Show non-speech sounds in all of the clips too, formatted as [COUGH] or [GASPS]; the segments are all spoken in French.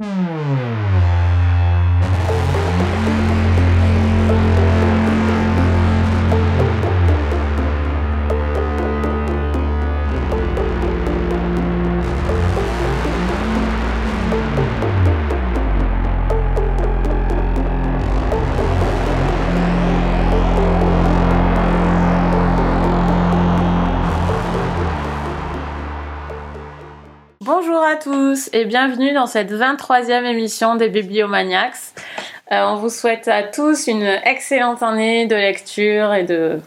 Bonjour tous et bienvenue dans cette 23e émission des Bibliomaniacs. Euh, on vous souhaite à tous une excellente année de lecture et de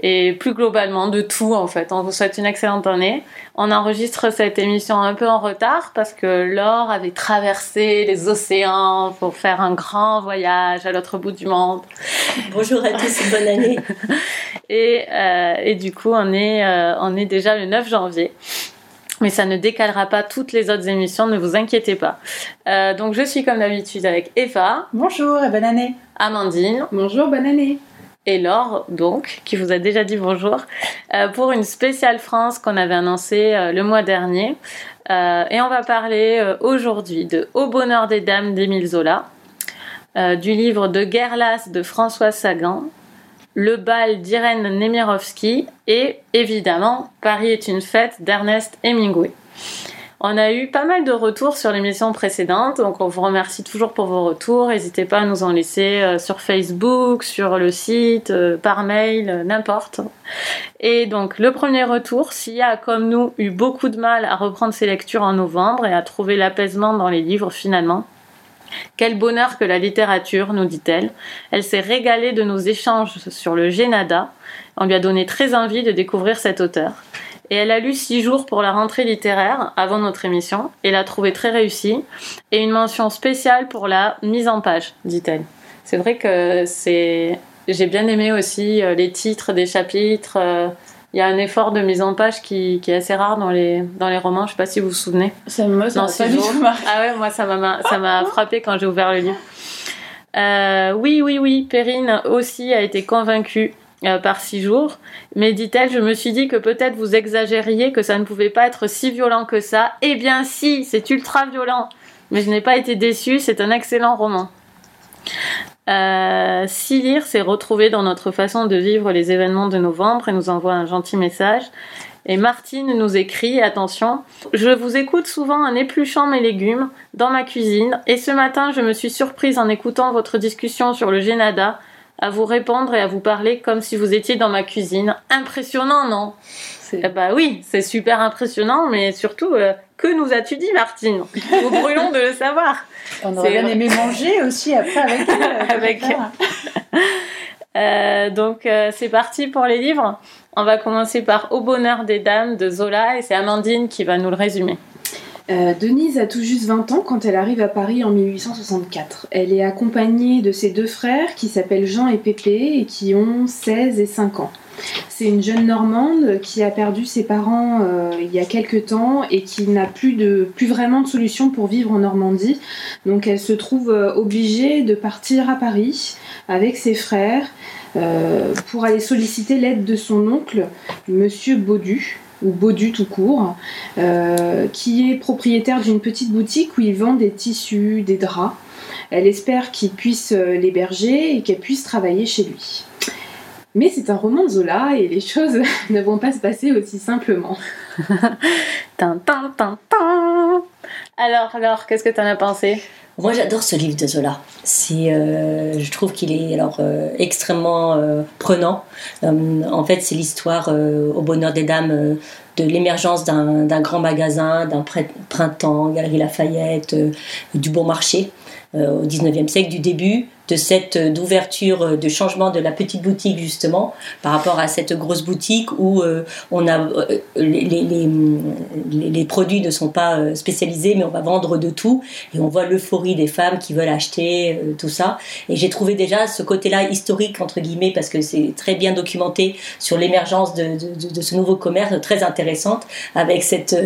et plus globalement de tout en fait. On vous souhaite une excellente année. On enregistre cette émission un peu en retard parce que Laure avait traversé les océans pour faire un grand voyage à l'autre bout du monde. Bonjour à tous et bonne année. [LAUGHS] et, euh, et du coup, on est, euh, on est déjà le 9 janvier mais ça ne décalera pas toutes les autres émissions, ne vous inquiétez pas. Euh, donc je suis comme d'habitude avec Eva. Bonjour et bonne année. Amandine. Bonjour, bonne année. Et Laure, donc, qui vous a déjà dit bonjour, euh, pour une spéciale France qu'on avait annoncée euh, le mois dernier. et on va parler aujourd'hui de Au bonheur des dames d'Émile Zola, du livre de Guerlas de François Sagan, le bal d'Irène Nemirovsky et évidemment Paris est une fête d'Ernest Hemingway. On a eu pas mal de retours sur l'émission précédente, donc on vous remercie toujours pour vos retours. N'hésitez pas à nous en laisser euh, sur Facebook, sur le site, euh, par mail, euh, n'importe. Et donc le premier retour, s'il a comme nous eu beaucoup de mal à reprendre ses lectures en novembre et à trouver l'apaisement dans les livres finalement, quel bonheur que la littérature, nous dit-elle. Elle, s'est régalée de nos échanges sur le Génada. On lui a donné très envie de découvrir cet auteur. Et elle a lu six jours pour la rentrée littéraire avant notre émission et l'a trouvé très réussie. Et une mention spéciale pour la mise en page, dit-elle. C'est vrai que c'est. J'ai bien aimé aussi euh, les titres des chapitres. Il y a un effort de mise en page qui, qui, est assez rare dans les, dans les romans. Je sais pas si vous vous souvenez. Ça, moi, ça pas du tout Ah ouais, moi, ça m'a, ça m'a frappé quand j'ai ouvert le livre. Euh, oui, oui, oui, Perrine aussi a été convaincue euh, par six jours. Mais dit-elle, je me suis dit que peut-être vous exagériez, que ça ne pouvait pas être si violent que ça. Eh bien si, c'est ultra violent. Mais je n'ai pas été déçue, c'est un excellent roman. Euh, s'est retrouvé dans notre façon de vivre les événements de novembre et nous envoie un gentil message. Et Martine nous écrit, attention, je vous écoute souvent en épluchant mes légumes dans ma cuisine et ce matin je me suis surprise en écoutant votre discussion sur le Génada à vous répondre et à vous parler comme si vous étiez dans ma cuisine. Impressionnant, non? Eh bah oui, c'est super impressionnant, mais surtout, euh, que nous as-tu dit, Martine? Nous brûlons de le savoir. On aurait bien aimé manger aussi après avec elle. [LAUGHS] avec [LAUGHS] euh, donc euh, c'est parti pour les livres. On va commencer par Au bonheur des dames de Zola et c'est Amandine qui va nous le résumer. Denise a tout juste 20 ans quand elle arrive à Paris en 1864. Elle est accompagnée de ses deux frères qui s'appellent Jean et Pépé et qui ont 16 et 5 ans. C'est une jeune Normande qui a perdu ses parents euh, il y a quelques temps et qui n'a plus, plus vraiment de solution pour vivre en Normandie. Donc elle se trouve euh, obligée de partir à Paris avec ses frères euh, pour aller solliciter l'aide de son oncle, Monsieur Baudu ou Baudu tout court, qui est propriétaire d'une petite boutique où il vend des tissus, des draps. Elle espère qu'il puisse l'héberger et qu'elle puisse travailler chez lui. Mais c'est un roman de Zola et les choses [LAUGHS] ne vont pas se passer aussi simplement. [LAUGHS] Alors, alors, qu'est-ce que tu en as pensé? Moi, j'adore ce livre de Zola. C'est, euh, je trouve qu'il est alors euh, extrêmement euh, prenant. en fait, c'est l'histoire au bonheur des dames de l'émergence d'un grand magasin, d'un printemps, Galerie Lafayette, du bon marché au 19e siècle, du début de cette euh, d'ouverture, euh, de changement de la petite boutique justement par rapport à cette grosse boutique où euh, on a les, les, produits ne sont pas spécialisés mais on va vendre de tout. Et on voit l'euphorie des femmes qui veulent acheter tout ça. Et j'ai trouvé déjà ce côté-là historique entre guillemets parce que c'est très bien documenté sur l'émergence de, de, ce nouveau commerce très intéressant intéressante avec cette,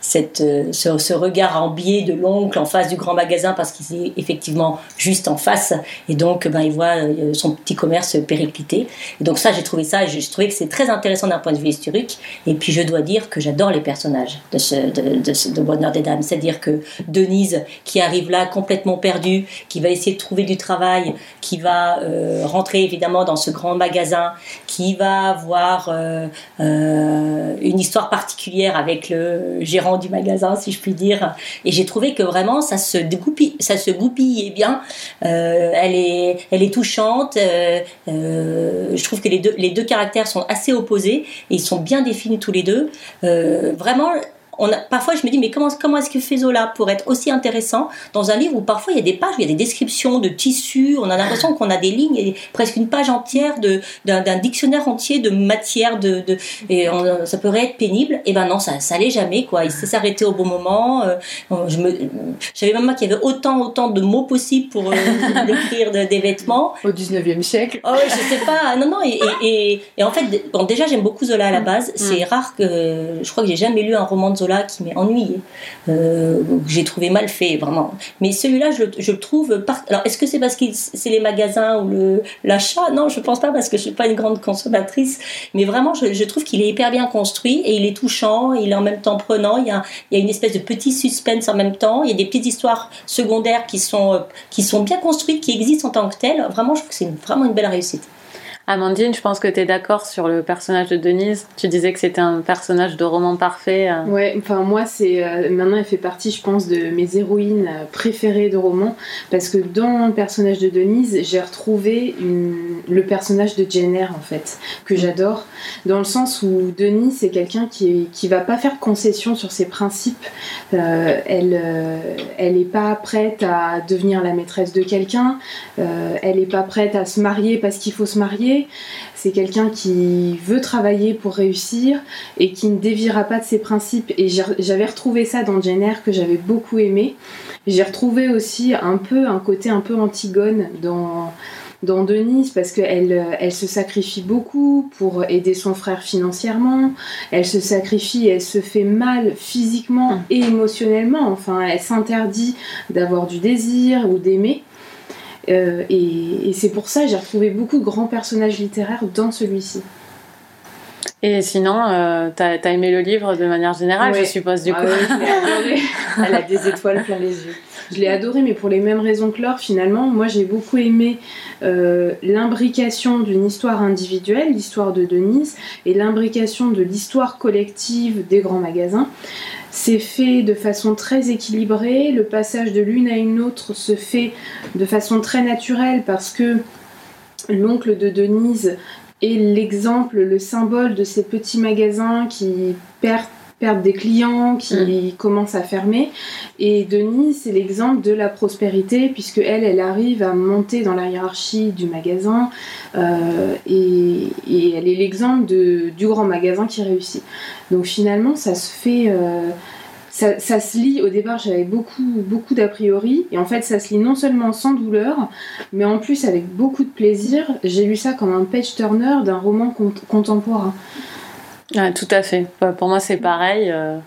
cette, ce, ce regard en biais de l'oncle en face du grand magasin parce qu'il est effectivement juste en face et donc ben, il voit euh, son petit commerce péricliter. Et donc ça, j'ai trouvé ça, j'ai trouvé que c'est très intéressant d'un point de vue historique. Et puis je dois dire que j'adore les personnages de Bonheur des Dames, c'est-à-dire que Denise qui arrive là complètement perdue, qui va essayer de trouver du travail, qui va euh, rentrer évidemment dans ce grand magasin, qui va avoir euh, une histoire particulière avec le gérant du magasin, si je puis dire. Et j'ai trouvé que vraiment ça se goupille, ça se bien. Elle est, elle est touchante. euh, euh, je trouve que les deux, les deux caractères sont assez opposés et ils sont bien définis tous les deux. Euh, vraiment. On a, parfois, je me dis, mais comment, comment est-ce que fait Zola pour être aussi intéressant dans un livre où parfois il y a des pages, il y a des descriptions de tissus, on a l'impression qu'on a des lignes, et presque une page entière de, d'un, dictionnaire entier de matière, de, de, et on- ça pourrait être pénible. Et ben non, ça, ça allait jamais, quoi. Il sait s'arrêter au bon moment. euh, je me, j'avais même moi qu'il y avait autant, autant de mots possibles pour euh, [LAUGHS] décrire de- des vêtements. Au 19e siècle. Oh, je sais pas, non, non, et, et, et, et en fait, bon, déjà j'aime beaucoup Zola à la base. C'est rare que, je crois que j'ai jamais lu un roman de Zola qui m'ait ennuyé, euh, j'ai trouvé mal fait, vraiment. Mais celui-là, je, le- trouve. Alors, est-ce que c'est parce que c'est les magasins ou l'achat? Non, je pense pas parce que je suis pas une grande consommatrice. Mais vraiment, je, trouve qu'il est hyper bien construit et il est touchant. Il est en même temps prenant. Il y a, une espèce de petit suspense en même temps. Il y a des petites histoires secondaires qui sont euh, qui sont bien construites, qui existent en tant que telles. Vraiment, je trouve que c'est vraiment une belle réussite. Amandine, je pense que tu es d'accord sur le personnage de Denise. Tu disais que c'était un personnage de roman parfait. euh. Ouais, enfin moi c'est euh, maintenant elle fait partie je pense de mes héroïnes euh, préférées de romans parce que dans le personnage de Denise j'ai retrouvé une- le personnage de Jenner en fait que j'adore dans le sens où Denise c'est quelqu'un qui qui va pas faire concession sur ses principes Euh, elle elle est pas prête à devenir la maîtresse de quelqu'un elle est pas prête à se marier parce qu'il faut se marier c'est quelqu'un qui veut travailler pour réussir et qui ne déviera pas de ses principes. Et j'avais retrouvé ça dans Jenner que j'avais beaucoup aimé. J'ai retrouvé aussi un peu un côté un peu Antigone dans dans Denise parce qu'elle euh, elle se sacrifie beaucoup pour aider son frère financièrement, elle se sacrifie, elle se fait mal physiquement et émotionnellement, enfin elle s'interdit d'avoir du désir ou d'aimer. Euh, et et c'est pour ça que j'ai retrouvé beaucoup de grands personnages littéraires dans celui-ci. Et sinon, euh, t'as as aimé le livre de manière générale, Ouais. je suppose, du Ah coup. ouais, je. [LAUGHS] Elle a des étoiles plein les yeux. Je l'ai adoré, mais pour les mêmes raisons que Laure, finalement. Moi, j'ai beaucoup aimé euh, l'imbrication d'une histoire individuelle, l'histoire de Denise, et l'imbrication de l'histoire collective des grands magasins. C'est fait de façon très équilibrée. Le passage de l'une à une autre se fait de façon très naturelle parce que l'oncle de Denise est l'exemple, le symbole de ces petits magasins qui perdent perdent des clients, qui commencent à fermer. Et Denise, c'est l'exemple de la prospérité, puisque elle, elle arrive à monter dans la hiérarchie du magasin, euh, et, et elle est l'exemple du grand magasin qui réussit. Donc finalement, ça se fait... euh, ça, ça se lit, au départ j'avais beaucoup, beaucoup d'a priori, et en fait ça se lit non seulement sans douleur, mais en plus avec beaucoup de plaisir. J'ai lu ça comme un page turner d'un roman cont- contemporain. Ouais, tout à fait. Pour moi, c'est pareil. euh,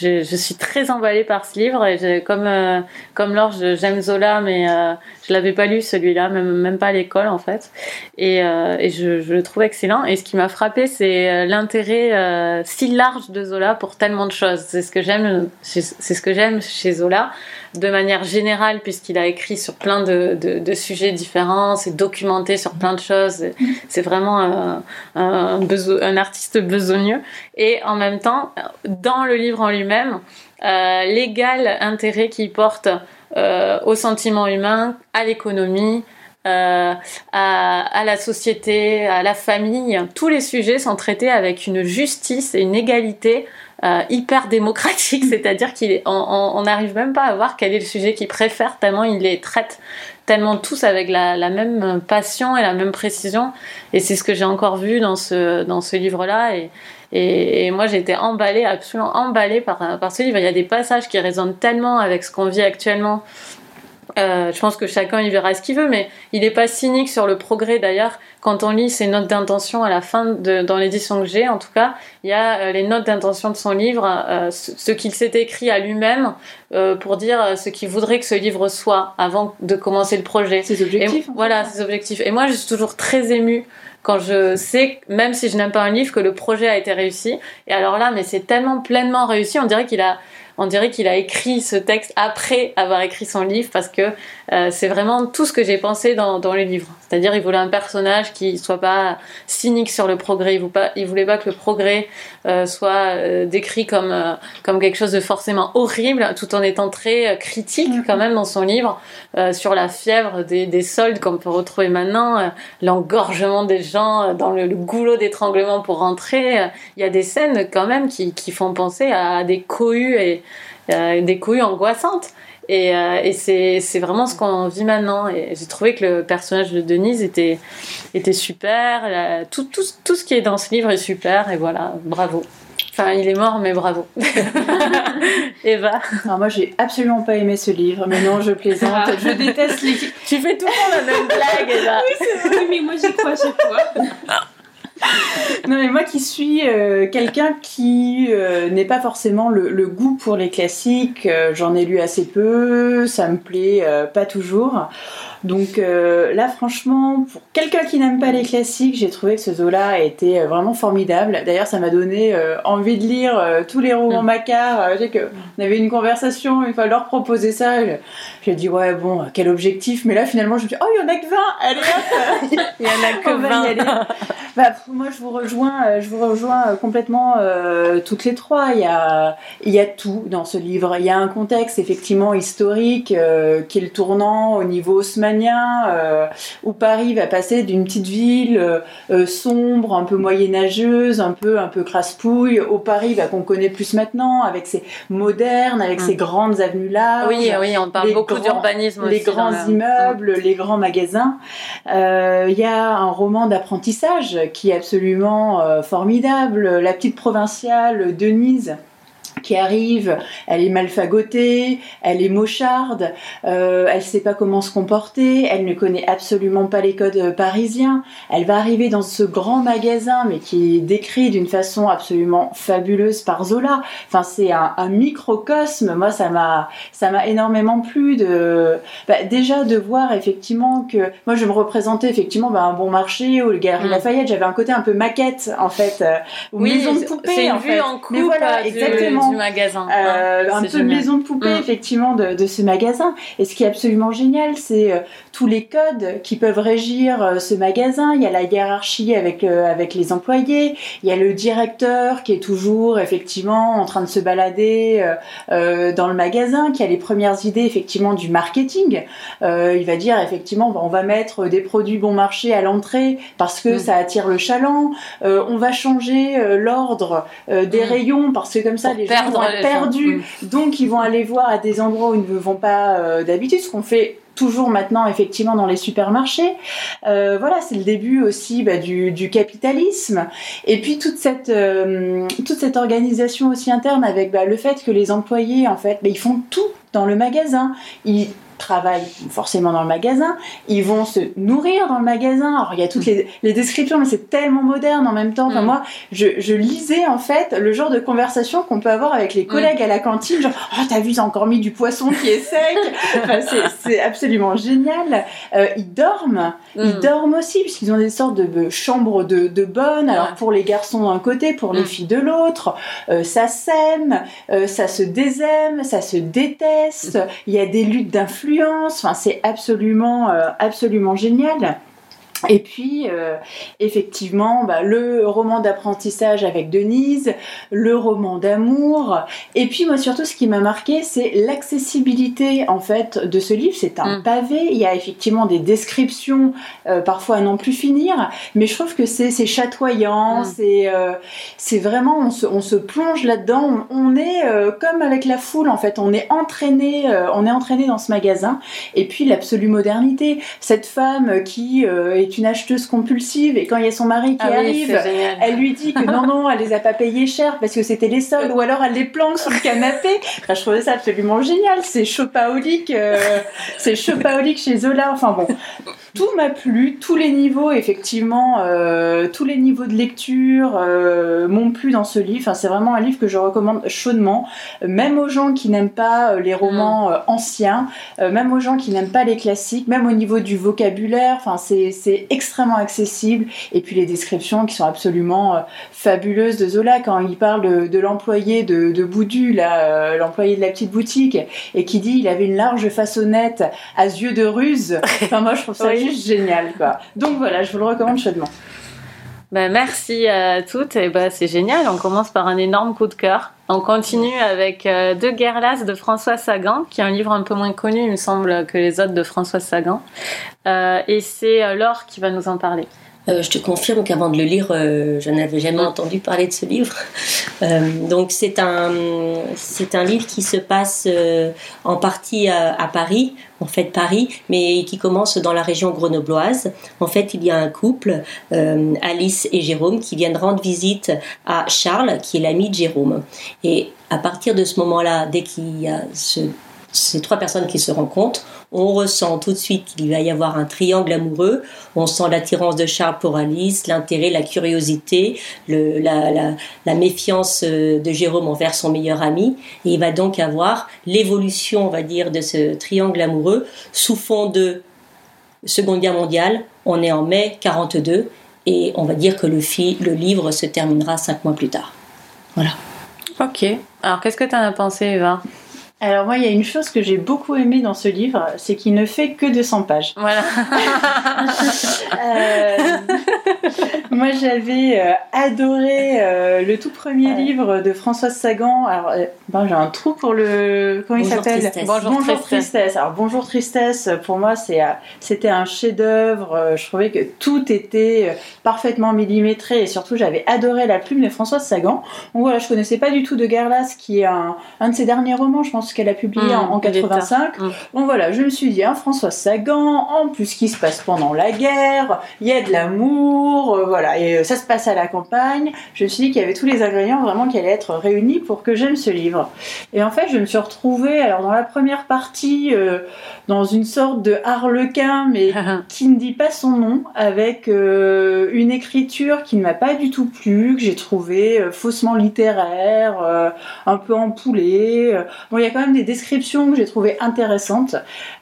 je, suis très emballée par ce livre. Et comme, euh, comme Laure, j'aime Zola, mais euh, je l'avais pas lu celui-là, même, même pas à l'école en fait. Et, euh, je, je le trouve excellent. Et ce qui m'a frappé, c'est euh, l'intérêt si large de Zola pour tellement de choses. C'est ce que j'aime chez Zola, de manière générale, puisqu'il a écrit sur plein de, de, sujets différents, c'est documenté sur plein de choses. C'est vraiment euh, un, un artiste besogneux. Et en même temps, dans le livre en lui-même, euh, l'égal intérêt qu'il porte euh, au sentiment humain, à l'économie, euh, à la société, à la famille, tous les sujets sont traités avec une justice et une égalité euh, hyper démocratique, [LAUGHS] c'est-à-dire qu'on n'arrive même pas à voir quel est le sujet qu'il préfère, tellement il les traite tellement tous avec la, la même passion et la même précision. Et c'est ce que j'ai encore vu dans ce, dans ce livre-là. Et, et, et moi, j'ai été emballée, absolument emballée par, par ce livre. Il y a des passages qui résonnent tellement avec ce qu'on vit actuellement. Euh, je pense que chacun y verra ce qu'il veut, mais il n'est pas cynique sur le progrès. D'ailleurs, quand on lit ses notes d'intention à la fin, de, dans l'édition que j'ai, en tout cas, il y a euh, les notes d'intention de son livre, euh, ce, ce qu'il s'est écrit à lui-même pour dire ce qu'il voudrait que ce livre soit avant de commencer le projet. Ses objectifs. Et voilà, ses objectifs. Et moi, je suis toujours très émue quand je sais, même si je n'aime pas un livre, que le projet a été réussi. Et alors là, mais c'est tellement pleinement réussi, on dirait qu'il a, on dirait qu'il a écrit ce texte après avoir écrit son livre parce que euh, c'est vraiment tout ce que j'ai pensé dans, dans le livre. C'est-à-dire, il voulait un personnage qui soit pas cynique sur le progrès. Il voulait pas, il voulait pas que le progrès euh, soit euh, décrit comme euh, comme quelque chose de forcément horrible, tout en étant très euh, critique Mhm. quand même dans son livre euh, sur la fièvre des, des soldes qu'on peut retrouver maintenant, l'engorgement des gens dans le, le goulot d'étranglement pour rentrer. Il y a des scènes quand même qui, qui font penser à des cohues et des cohues angoissantes. Et, euh, et c'est c'est vraiment ce qu'on vit maintenant. Et j'ai trouvé que le personnage de Denise était, était super. La- tout, tout, tout ce qui est dans ce livre est super. Et voilà, bravo. Enfin, il est mort, mais bravo. [LAUGHS] Eva, Alors moi, j'ai absolument pas aimé ce livre, mais non, je plaisante. Ah. je déteste les. tu fais tout le temps la même [LAUGHS] blague, Eva. Oui, mais moi j'y crois chaque fois. [LAUGHS] Non, mais moi qui suis euh, quelqu'un qui euh, n'est pas forcément le, goût pour les classiques, euh, j'en ai lu assez peu, ça me plaît euh, pas toujours. Donc euh, là, franchement, pour quelqu'un qui n'aime pas les classiques, j'ai trouvé que ce Zola était euh, vraiment formidable. D'ailleurs, ça m'a donné euh, envie de lire euh, tous les romans Mm. sais que on avait une conversation, il fallait leur proposer ça. Je- J'ai dit ouais bon, quel objectif Mais là, finalement, je me dis oh il y en a que 20 Allez hop [LAUGHS] Il y en a que on va y 20. aller. Bah, moi, je vous rejoins, je vous rejoins complètement toutes les trois. Il y, a, il y a tout dans ce livre. Il y a un contexte effectivement historique qui est le tournant au niveau haussmannien, euh, où Paris va passer d'une petite ville euh, euh, sombre, un peu moyenâgeuse, un peu un peu crasse-pouille, au Paris bah, qu'on connaît plus maintenant, avec ses modernes, avec Mm. ses grandes avenues larges Oui, oui, on parle beaucoup d'urbanisme aussi. les grands le- immeubles, les grands magasins. Il y a un roman d'apprentissage qui est absolument formidable. La petite provinciale Denise qui arrive, elle est malfagotée, elle est mocharde, euh, elle sait pas comment se comporter, elle ne connaît absolument pas les codes euh, parisiens. Elle va arriver dans ce grand magasin, mais qui est décrit d'une façon absolument fabuleuse par Zola. Enfin, c'est un, un microcosme. Moi, ça m'a, ça m'a énormément plu de, bah, déjà de voir effectivement que, moi, je me représentais effectivement bah, un bon marché ou le Galerie Mm. Lafayette. J'avais un côté un peu maquette en fait, euh, ou Oui, maison de poupée. c'est une en vue fait. en coupe Mais voilà, euh, du, exactement. Du magasin. Euh, un peu génial. maison de poupée Mm. effectivement de, de ce magasin et ce qui est absolument génial c'est euh, tous les codes qui peuvent régir euh, ce magasin il y a la hiérarchie avec euh, avec les employés il y a le directeur qui est toujours effectivement en train de se balader euh, euh, dans le magasin qui a les premières idées effectivement du marketing Euh, il va dire effectivement on va mettre des produits bon marché à l'entrée parce que Mm. ça attire le chaland Euh, on va changer euh, l'ordre euh, des Mm. rayons parce que comme ça Pour les gens perdre vont perdus donc ils vont aller voir à des endroits où ils ne vont pas euh, d'habitude, ce qu'on fait toujours maintenant effectivement dans les supermarchés. Euh, voilà, c'est le début aussi bah, du, du capitalisme. Et puis toute cette, euh, toute cette organisation aussi interne avec bah, le fait que les employés, en fait, bah, ils font tout dans le magasin. Ils travaillent forcément dans le magasin, ils vont se nourrir dans le magasin. Alors il y a toutes les, les descriptions, mais c'est tellement moderne en même temps. Enfin Mm. moi, je, je lisais en fait le genre de conversation qu'on peut avoir avec les collègues à la cantine, genre oh t'as vu, ils ont encore mis du poisson qui est sec. [LAUGHS] Enfin, c'est- absolument génial. Euh, ils dorment, ils Mm. dorment aussi puisqu'ils ont des sortes de chambres de, de bonnes. Alors pour les garçons d'un côté, pour les Mm. filles de l'autre, euh, ça s'aime, euh, ça se désaime, ça se déteste. Il y a des luttes d'influence. Enfin, c'est absolument, euh, absolument génial. Et puis, euh, effectivement, bah, le roman d'apprentissage avec Denise, le roman d'amour. Et puis, moi, surtout, ce qui m'a marqué, c'est l'accessibilité, en fait, de ce livre. C'est un Mm. pavé. Il y a effectivement des descriptions, euh, parfois à n'en plus finir. Mais je trouve que c'est c'est chatoyant. Mm. C'est euh, c'est vraiment, on se, on se plonge là-dedans. On, on est comme avec la foule, en fait. On est entraîné, on est entraîné dans ce magasin. Et puis, l'absolue modernité. Cette femme qui est est une acheteuse compulsive et quand il y a son mari qui Ah arrive, elle lui dit que non, non, elle les a pas payés cher parce que c'était les soldes, ou alors elle les planque sur le canapé. Enfin, je trouvais ça absolument génial. C'est chopaolique, euh, c'est chopaolique chez Zola. Enfin bon, tout m'a plu, tous les niveaux, effectivement, euh, tous les niveaux de lecture euh, m'ont plu dans ce livre. Enfin, c'est vraiment un livre que je recommande chaudement, même aux gens qui n'aiment pas euh, les romans euh, anciens, euh, même aux gens qui n'aiment pas les classiques, même au niveau du vocabulaire. Enfin, c'est c'est extrêmement accessible. Et puis les descriptions qui sont absolument fabuleuses de Zola quand il parle de, de l'employé de, de Boudu, l'employé de la petite boutique, et qui dit il avait une large façonnette à yeux de ruse. Enfin, moi, je trouve ça Oui. Génial, quoi. Donc voilà, je vous le recommande chaudement. Bah, merci à toutes. Et bah, c'est génial. On commence par un énorme coup de cœur. On continue avec euh, Deux guerres de François Sagan, qui est un livre un peu moins connu, il me semble, que les autres de François Sagan. Euh, et c'est euh, Laure qui va nous en parler. Euh, je te confirme qu'avant de le lire, euh, je n'avais jamais entendu parler de ce livre. Euh, donc c'est un c'est un livre qui se passe en partie à, à Paris, en fait Paris, mais qui commence dans la région grenobloise. En fait, il y a un couple, Alice et Jérôme, qui viennent rendre visite à Charles, qui est l'ami de Jérôme. Et à partir de ce moment-là, dès qu'il y a ce ces trois personnes qui se rencontrent, on ressent tout de suite qu'il va y avoir un triangle amoureux. On sent l'attirance de Charles pour Alice, l'intérêt, la curiosité, la, méfiance euh, de Jérôme envers son meilleur ami. Il va donc avoir l'évolution, on va dire, de ce triangle amoureux sous fond de Seconde Guerre mondiale. On est en mai 42 et on va dire que le, le livre se terminera cinq mois plus tard. Voilà. Ok. Alors, qu'est-ce que tu en as pensé, Eva? Alors moi, il y a une chose que j'ai beaucoup aimé dans ce livre, c'est qu'il ne fait que 200 pages. Voilà. [LAUGHS] Euh, moi, j'avais euh, adoré euh, le tout premier livre de Françoise Sagan. Alors, ben, j'ai un trou pour le. Comment il Bonjour s'appelle Tristesse. Bonjour Tristesse. Alors, Bonjour Tristesse, pour moi, c'est, c'était un chef-d'œuvre. Je trouvais que tout était parfaitement millimétré et surtout, j'avais adoré la plume de Françoise Sagan. Donc voilà, je connaissais pas du tout de Guerlas, qui est un, un de ses derniers romans, je pense qu'elle a publié Mmh, en, en il est 85. Mmh. Bon voilà, je me suis dit, hein, François Sagan, en plus qui se passe pendant la guerre, il y a de l'amour, euh, voilà, et euh, ça se passe à la campagne. Je me suis dit qu'il y avait tous les ingrédients vraiment qui allaient être réunis pour que j'aime ce livre. Et en fait, je me suis retrouvée, alors dans la première partie, euh, dans une sorte de harlequin, mais [LAUGHS] qui ne dit pas son nom, avec une écriture qui ne m'a pas du tout plu, que j'ai trouvé euh, faussement littéraire, un peu empoulée. Bon, il y a même des descriptions que j'ai trouvées intéressantes.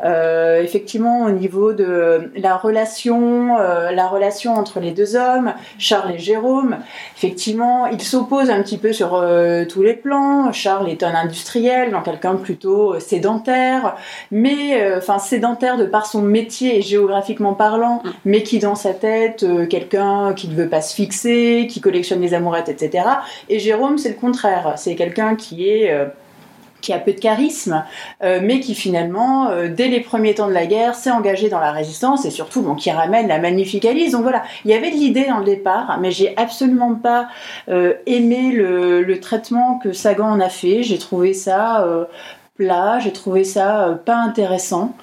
Euh, effectivement, au niveau de la relation, euh, la relation entre les deux hommes, Charles et Jérôme, effectivement, ils s'opposent un petit peu sur euh, tous les plans. Charles est un industriel, donc quelqu'un plutôt sédentaire, mais enfin sédentaire de par son métier et géographiquement parlant, mais qui dans sa tête, quelqu'un qui ne veut pas se fixer, qui collectionne les amourettes, etc. Et Jérôme, c'est le contraire. C'est quelqu'un qui est qui a peu de charisme, euh, mais qui finalement, euh, dès les premiers temps de la guerre, s'est engagé dans la résistance et surtout bon, qui ramène la magnifique Alice. Donc voilà, il y avait de l'idée dans le départ, mais j'ai absolument pas euh, aimé le, traitement que Sagan en a fait. J'ai trouvé ça plat, j'ai trouvé ça euh, pas intéressant.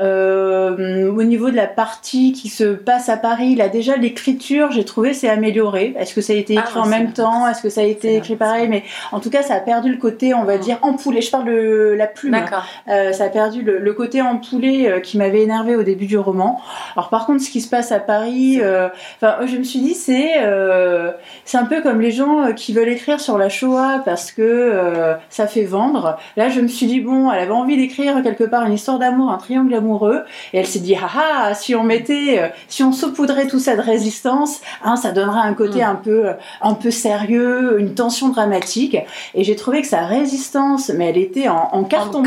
Euh, au niveau de la partie qui se passe à Paris, là déjà l'écriture, j'ai trouvé c'est amélioré. Est-ce que ça a été Ah, écrit en même temps? Est-ce que ça a été écrit pareil? Mais en tout cas, ça a perdu le côté, on va Mm. dire, empoulé. Je parle de la plume. D'accord. Euh, ça a perdu le, le côté empoulé euh, qui m'avait énervé au début du roman. Alors par contre, ce qui se passe à Paris, enfin, je me suis dit c'est c'est un peu comme les gens qui veulent écrire sur la Shoah parce que ça fait vendre. Là, je me suis dit bon, elle avait envie d'écrire quelque part une histoire d'amour, un triangle amoureux, et elle s'est dit ah ah, si on mettait, euh, si on saupoudrait tout ça de résistance, hein, ça donnerait un côté Mm. un peu euh, un peu sérieux, une tension dramatique. Et j'ai trouvé que sa résistance, mais elle était en, en carton En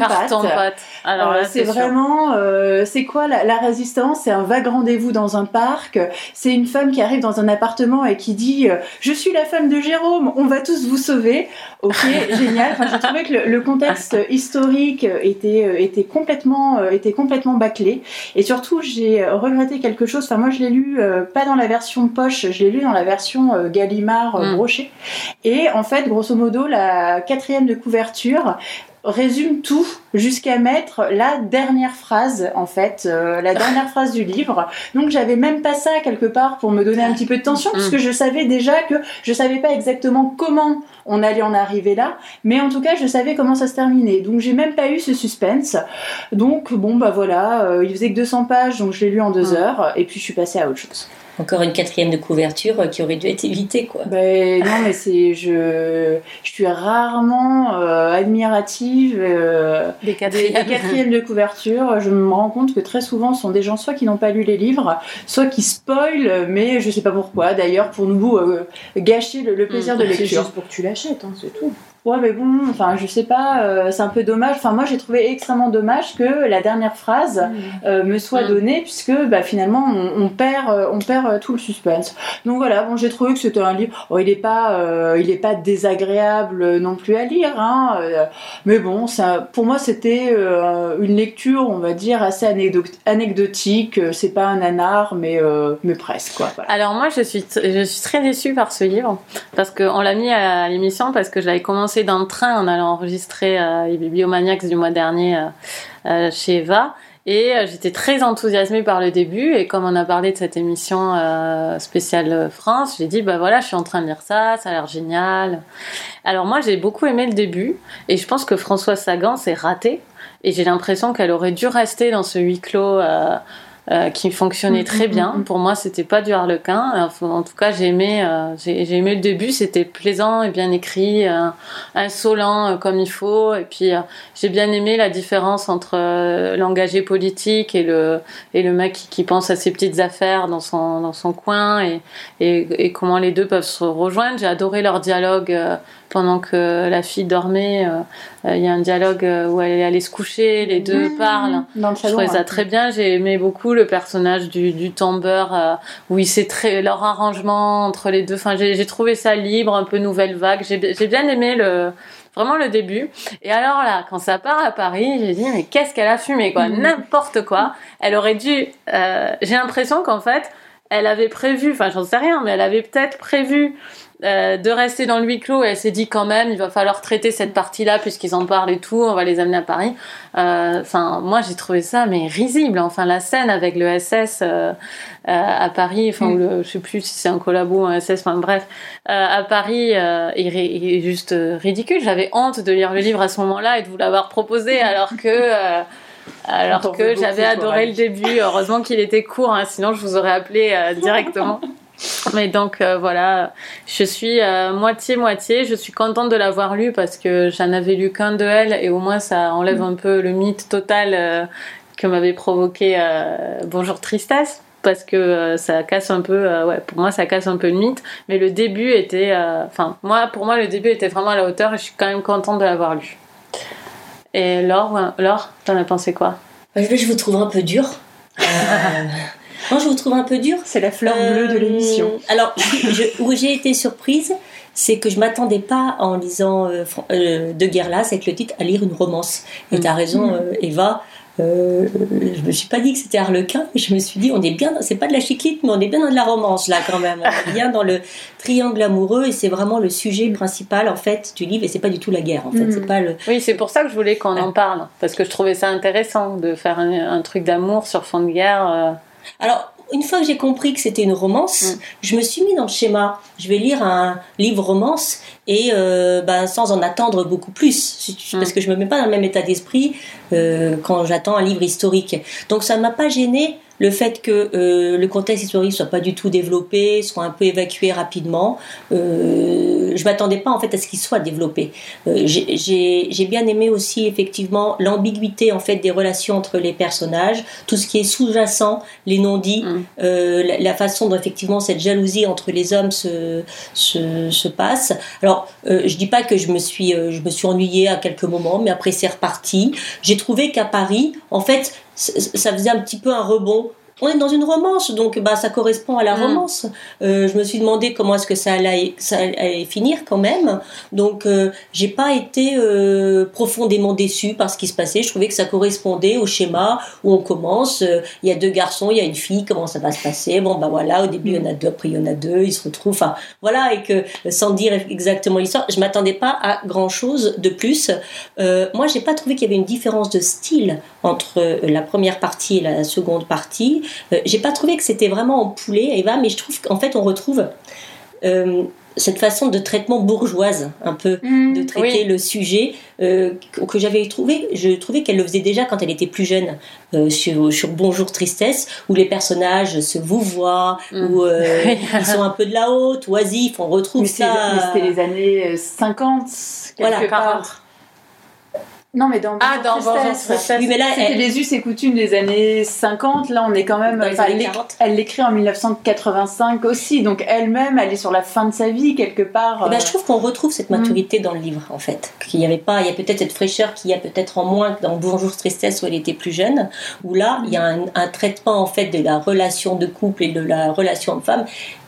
pâte. Alors Euh, c'est vraiment, euh, c'est quoi la, la résistance? C'est un vague rendez-vous dans un parc. C'est une femme qui arrive dans un appartement et qui dit Je suis la femme de Jérôme, on va tous vous sauver. Ok, [LAUGHS] génial. Enfin, j'ai trouvé que le, le contexte historique [LAUGHS] était, euh, était, complètement, euh, était complètement bâclé. Et surtout, j'ai euh, regretté quelque chose. Enfin, moi, je l'ai lu euh, pas dans la version poche, je l'ai lu dans la version euh, Gallimard euh, Mm. brochée. Et en fait, grosso modo, la quatrième de couverture résume tout jusqu'à mettre la dernière phrase, en fait, euh, la [LAUGHS] dernière phrase du livre. Donc j'avais même pas ça quelque part pour me donner un petit peu de tension, parce que je savais déjà que je savais pas exactement comment on allait en arriver là, mais en tout cas je savais comment ça se terminait. Donc j'ai même pas eu ce suspense. Donc bon bah voilà, euh, il faisait que 200 pages, donc je l'ai lu en deux heures, et puis je suis passée à autre chose. Encore une quatrième de couverture euh, qui aurait dû être évitée, quoi. Ben non, mais c'est je, je suis rarement euh, admirative euh, Des quatrièmes. des quatrièmes de couverture. Je me rends compte que très souvent, ce sont des gens soit qui n'ont pas lu les livres, soit qui spoilent, mais je sais pas pourquoi. D'ailleurs, pour nous euh, gâcher le, le plaisir de C'est lecture. juste pour que tu l'achètes, hein, c'est tout. Ouais, mais bon, enfin, je sais pas, euh, c'est un peu dommage. Enfin, moi, j'ai trouvé extrêmement dommage que la dernière phrase euh, me soit Mm. donnée, puisque bah, finalement, on, on perd, euh, on perd euh, tout le suspense. Donc voilà, bon, j'ai trouvé que c'était un livre. Oh, il est pas, il est pas désagréable non plus à lire, hein. mais bon, ça, pour moi, c'était une lecture, on va dire, assez anecdo- anecdotique. C'est pas un nanar, mais mais presque, quoi. Voilà. Alors moi, je suis, je suis très déçue par ce livre parce qu'on l'a mis à l'émission parce que je l'avais commencé dans le train en allant enregistrer euh, les Bibliomaniacs du mois dernier euh, euh, chez Eva. Et j'étais très enthousiasmée par le début. Et comme on a parlé de cette émission spéciale France, j'ai dit, bah voilà, je suis en train de lire ça, ça a l'air génial. Alors moi, j'ai beaucoup aimé le début. Et je pense que Françoise Sagan s'est ratée. Et j'ai l'impression qu'elle aurait dû rester dans ce huis clos euh, qui fonctionnait Mm, très mm, bien. mm. Pour moi, c'était pas du harlequin. Enfin, en tout cas, j'ai aimé, euh, j'ai j'ai aimé le début. C'était plaisant et bien écrit, euh, insolent euh, comme il faut. Et puis, euh, j'ai bien aimé la différence entre euh, l'engagé politique et le et le mec qui, qui pense à ses petites affaires dans son dans son coin et et, et comment les deux peuvent se rejoindre. J'ai adoré leur dialogue. euh, pendant que la fille dormait, euh, euh, il y a un dialogue euh, où elle est allée se coucher, les deux Mmh, parlent. Dans le Je trouvais ça très bien. J'ai aimé beaucoup le personnage du, du tombeur euh, où il s'est très leur arrangement entre les deux. Enfin, j'ai trouvé ça libre, un peu nouvelle vague. J'ai bien aimé le vraiment le début. Et alors là, quand ça part à Paris, j'ai dit mais qu'est-ce qu'elle a fumé quoi, Mhm. n'importe quoi. Elle aurait dû. euh, j'ai l'impression qu'en fait, elle avait prévu. Enfin, j'en sais rien, mais elle avait peut-être prévu. Euh, de rester dans le huis clos et elle s'est dit quand même il va falloir traiter cette partie-là puisqu'ils en parlent et tout on va les amener à Paris. Euh, enfin moi j'ai trouvé ça mais risible enfin la scène avec le SS euh, euh, à Paris enfin le, je sais plus si c'est un collabo ou un SS enfin bref euh, à Paris euh, est, juste ridicule. J'avais honte de lire le livre à ce moment-là et de vous l'avoir proposé alors que euh, alors que j'avais adoré le début. Heureusement qu'il était court hein, sinon je vous aurais appelé euh, [LAUGHS] directement mais donc euh, voilà, je suis euh, moitié-moitié. Je suis contente de l'avoir lu parce que j'en avais lu qu'un de elle et au moins ça enlève un peu le mythe total euh, que m'avait provoqué euh, Bonjour Tristesse. Parce que euh, ça casse un peu, euh, ouais, pour moi ça casse un peu le mythe. Mais le début était, euh, enfin, moi, pour moi le début était vraiment à la hauteur et je suis quand même contente de l'avoir lu. Et Laure, Laure, t'en as pensé quoi? Moi, Je je vous trouve un peu dur. [LAUGHS] Moi, je vous trouve un peu dur. C'est la fleur bleue de Euh, l'émission. Alors, je- où j'ai été surprise, c'est que je m'attendais pas en lisant euh, euh, De Guerlas avec le titre à lire une romance. Et Mm. tu as raison, euh, Eva. je me suis pas dit que c'était Harlequin, mais je me suis dit on est bien, dans- c'est pas de la chiclite, mais on est bien dans de la romance là quand même. On est bien dans le triangle amoureux et c'est vraiment le sujet principal en fait du livre et c'est pas du tout la guerre en fait. Mm. C'est pas le. Oui, c'est pour ça que je voulais qu'on en parle, parce que je trouvais ça intéressant de faire un, un truc d'amour sur fond de guerre. Alors, une fois que j'ai compris que c'était une romance, Mm. je me suis mis dans le schéma. Je vais lire un livre romance et euh, ben, sans en attendre beaucoup plus, tu- Mm. parce que je me mets pas dans le même état d'esprit euh, quand j'attends un livre historique. Donc ça ne m'a pas gêné le fait que euh, le contexte historique soit pas du tout développé, soit un peu évacué rapidement. Euh, je m'attendais pas en fait à ce qu'il soit développé. Euh, j'ai- bien aimé aussi effectivement l'ambiguïté en fait des relations entre les personnages, tout ce qui est sous-jacent, les non-dits, Mm. euh, la, la façon dont effectivement cette jalousie entre les hommes se, se, se passe. Alors, je dis pas que je me suis, je me suis ennuyée à quelques moments, mais après c'est reparti. J'ai trouvé qu'à Paris, en fait, ça faisait un petit peu un rebond on est dans une romance, donc bah, ça correspond à la Mm. romance. Euh, je me suis demandé comment est-ce que ça allait, ça allait finir quand même. Donc, euh, j'ai pas été euh, profondément déçue par ce qui se passait. Je trouvais que ça correspondait au schéma où on commence. euh, Il y a deux garçons, il y a une fille, comment ça va se passer? Bon, bah voilà, au début, il y en a deux, après, il y en a deux, ils se retrouvent. Enfin, voilà, et que sans dire exactement l'histoire, je m'attendais pas à grand-chose de plus. Euh, moi, j'ai pas trouvé qu'il y avait une différence de style entre euh, la première partie et la seconde partie. Euh, j'ai pas trouvé que c'était vraiment en poulet, Eva, mais je trouve qu'en fait, on retrouve euh, cette façon de traitement bourgeoise, un peu, de traiter oui. le sujet euh, que j'avais trouvé. Je trouvais qu'elle le faisait déjà quand elle était plus jeune, euh, sur, sur Bonjour Tristesse, où les personnages se vouvoient, Mm. où euh, [LAUGHS] ils sont un peu de la haute, oisifs. On retrouve Mais ça. c'était les années euh, 50, quelque Voilà, part. Non, mais dans Ah, dans Tristesse. Oui, mais là, C'était elle- les us et coutumes des années 50. Là, on est quand même. Dans les années elle l'é- 40. Elle l'écrit en 1985 aussi. Donc elle-même, elle est sur la fin de sa vie quelque part. Eh ben, euh, je trouve qu'on retrouve cette maturité dans le livre, en fait. Qu'il y avait pas, il y a peut-être cette fraîcheur qu'il y a peut-être en moins que dans Bonjour Tristesse où elle était plus jeune, où là, il y a un, un traitement, en fait, de la relation de couple et de la relation homme-femme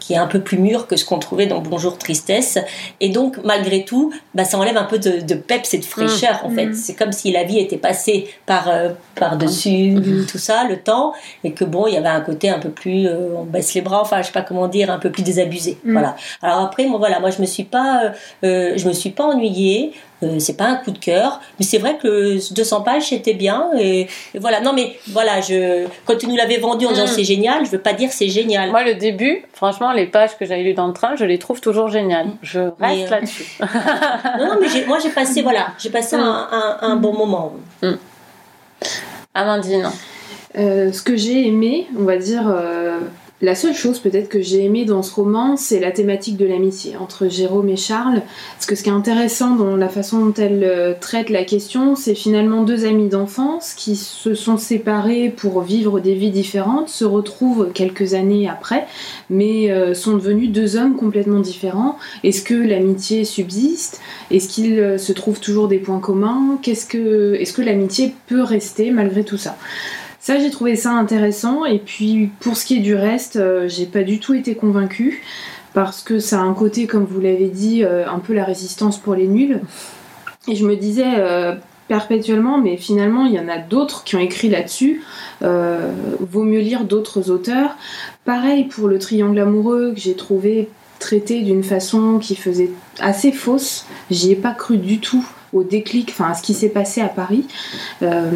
qui est un peu plus mûr que ce qu'on trouvait dans Bonjour Tristesse. Et donc, malgré tout, bah, ça enlève un peu de, de peps et de fraîcheur, en fait. Mm. C'est comme si la vie était passée par, euh, par-dessus tout ça, le temps, et que bon, il y avait un côté un peu plus, euh, on baisse les bras, enfin, je sais pas comment dire, un peu plus désabusé. Mm. Voilà. Alors après, moi, voilà, moi, je me suis pas, euh, je me suis pas ennuyée. Euh, c'est pas un coup de cœur, mais c'est vrai que 200 pages c'était bien et, et voilà. Non mais voilà, je quand tu nous l'avais vendu en disant Mm. c'est génial, je veux pas dire c'est génial. Moi, le début, franchement, les pages que j'avais lues dans le train, je les trouve toujours géniales. Je reste euh, là-dessus. [LAUGHS] Non, non mais moi j'ai passé voilà, j'ai passé Mm. un, un- un bon moment. Amandine. Euh, ce que j'ai aimé, on va dire, euh, la seule chose peut-être que j'ai aimé dans ce roman, c'est la thématique de l'amitié entre Jérôme et Charles. Parce que ce qui est intéressant dans la façon dont elle euh, traite la question, c'est finalement deux amis d'enfance qui se sont séparés pour vivre des vies différentes, se retrouvent quelques années après, mais euh, sont devenus deux hommes complètement différents. Est-ce que l'amitié subsiste? Est-ce qu'il euh, se trouve toujours des points communs? Est-ce que l'amitié peut rester malgré tout ça? Ça, j'ai trouvé ça intéressant. Et puis, pour ce qui est du reste, euh, j'ai pas du tout été convaincue. Parce que ça a un côté, comme vous l'avez dit, euh, un peu la résistance pour les nuls. Et je me disais euh, perpétuellement, mais finalement, il y en a d'autres qui ont écrit là-dessus. Vaut mieux lire d'autres auteurs. Pareil pour le triangle amoureux que j'ai trouvé traité d'une façon qui faisait assez fausse. J'y ai pas cru du tout au déclic, enfin à ce qui s'est passé à Paris. Euh,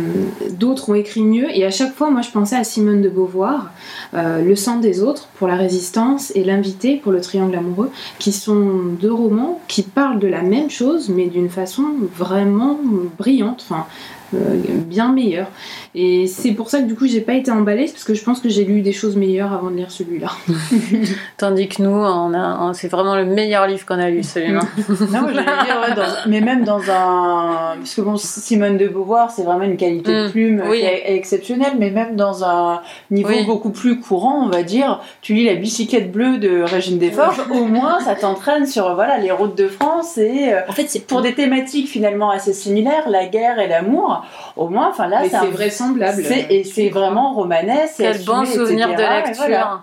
D'autres ont écrit mieux et à chaque fois, moi je pensais à Simone de Beauvoir, euh, Le sang des autres pour la résistance et L'invité pour le triangle amoureux, qui sont deux romans qui parlent de la même chose mais d'une façon vraiment brillante, enfin euh, bien meilleure. Et c'est pour ça que du coup j'ai pas été emballée, parce que je pense que j'ai lu des choses meilleures avant de lire celui-là. [LAUGHS] Tandis que nous, on a, on- c'est vraiment le meilleur livre qu'on a lu, celui-là. Non, moi, dire, ouais, dans- [LAUGHS] mais même dans un. Parce que bon, Simone de Beauvoir, c'est vraiment une qualité de Mm, plume oui. qui est exceptionnelle, mais même dans un niveau Oui. beaucoup plus courant, on va dire, tu lis La bicyclette bleue de Régine Desforges, au moins ça t'entraîne sur voilà, les routes de France et. euh, En fait, c'est pour des thématiques finalement assez similaires, la guerre et l'amour, au moins, enfin là, c'est un- vraisemblable. C'est- et c'est vraiment romanesque. Quel assumé, bon souvenir etc., de lecture. voilà.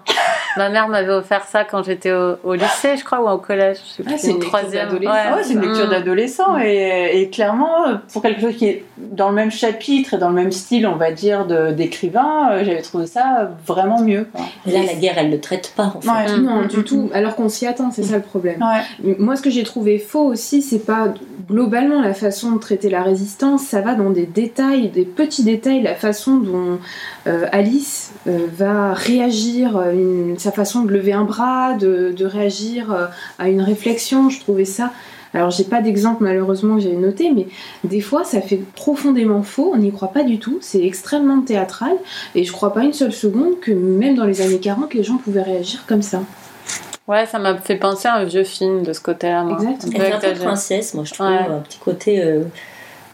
Ma mère m'avait offert ça quand j'étais au, au lycée, je crois, ou au collège. Je sais Ah, c'est une lecture troisième. d'adolescent. Ouais, c'est une lecture Mm. d'adolescent et, et clairement pour quelque chose qui est dans le même chapitre et dans le même style on va dire de- d'écrivain euh, j'avais trouvé ça vraiment mieux quoi. Mais là, la guerre, elle le traite pas. En fait. Ouais. Non, Mm, du mm, tout. Alors qu'on s'y attend, c'est ça le problème. Ouais. Moi, ce que j'ai trouvé faux aussi, c'est pas globalement la façon de traiter la résistance, ça va dans des détails, des petits détails, la façon dont euh, Alice euh, va réagir, euh, une- sa façon de lever un bras, de, de réagir euh, à une réflexion. Je trouvais ça. Alors, j'ai pas d'exemple malheureusement que j'avais noté, mais des fois ça fait profondément faux, on n'y croit pas du tout, c'est extrêmement théâtral, et je crois pas une seule seconde que même dans les années 40, les gens pouvaient réagir comme ça. Ouais, ça m'a fait penser à un vieux film de ce côté-là, moi. Exact. Un peu Elle fait un peu exagéré. princesse, moi je trouve, Ouais. un petit côté,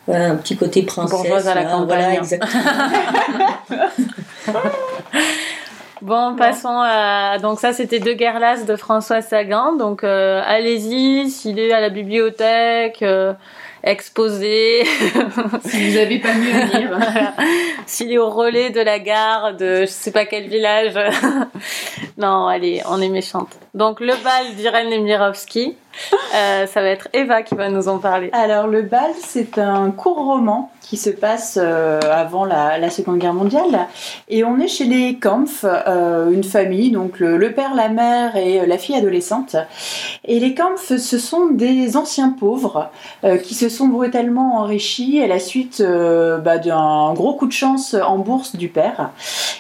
un petit côté princesse. Bourgeoise à la là, campagne. Voilà, exactement. [LAUGHS] Bon, passons à. Donc, ça, c'était Deux guerres lasses de François Sagan. Donc, euh, allez-y, s'il est à la bibliothèque. euh, exposé. [LAUGHS] si vous n'avez pas mieux à dire. [LAUGHS] S'il est au relais de la gare de je sais pas quel village. non, allez, on est méchante. Donc le bal d'Irène Nemirovski, euh, ça va être Eva qui va nous en parler. Alors le bal, c'est un court roman qui se passe euh, avant la, Seconde Guerre mondiale. Et on est chez les Kampf, euh, une famille, donc le, père, la mère et la fille adolescente. Et les Kampf, ce sont des anciens pauvres qui se sont brutalement enrichis à la suite bah, d'un gros coup de chance en bourse du père.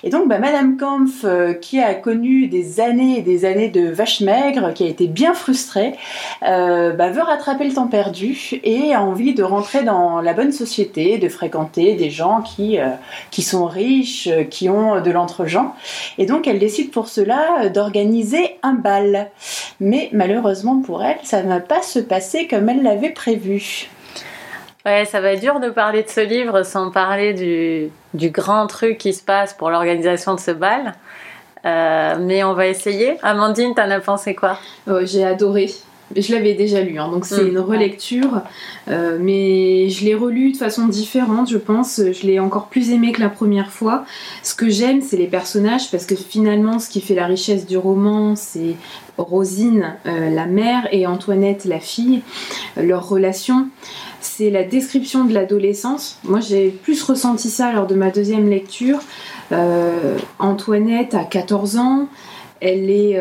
Et donc bah, Madame Kampf, qui a connu des années et des années de vache maigre, qui a été bien frustrée, euh, bah, veut rattraper le temps perdu et a envie de rentrer dans la bonne société, de fréquenter des gens qui, euh, qui sont riches, euh, qui ont de l'entre-gens. Et donc elle décide pour cela d'organiser un bal. Mais malheureusement pour elle, ça ne va pas se passer comme elle l'avait prévu. Ouais, ça va être dur de parler de ce livre sans parler du, du grand truc qui se passe pour l'organisation de ce bal. mais on va essayer. Amandine, t'en as pensé quoi? Oh, J'ai adoré. Je l'avais déjà lu, hein, donc c'est mm. une relecture, euh, mais je l'ai relu de façon différente, je pense. Je l'ai encore plus aimé que la première fois. Ce que j'aime, c'est les personnages, parce que finalement, ce qui fait la richesse du roman, c'est Rosine, euh, la mère, et Antoinette, la fille, leur relation. C'est la description de l'adolescence. Moi, j'ai plus ressenti ça lors de ma deuxième lecture. Euh, Antoinette a 14 ans, elle est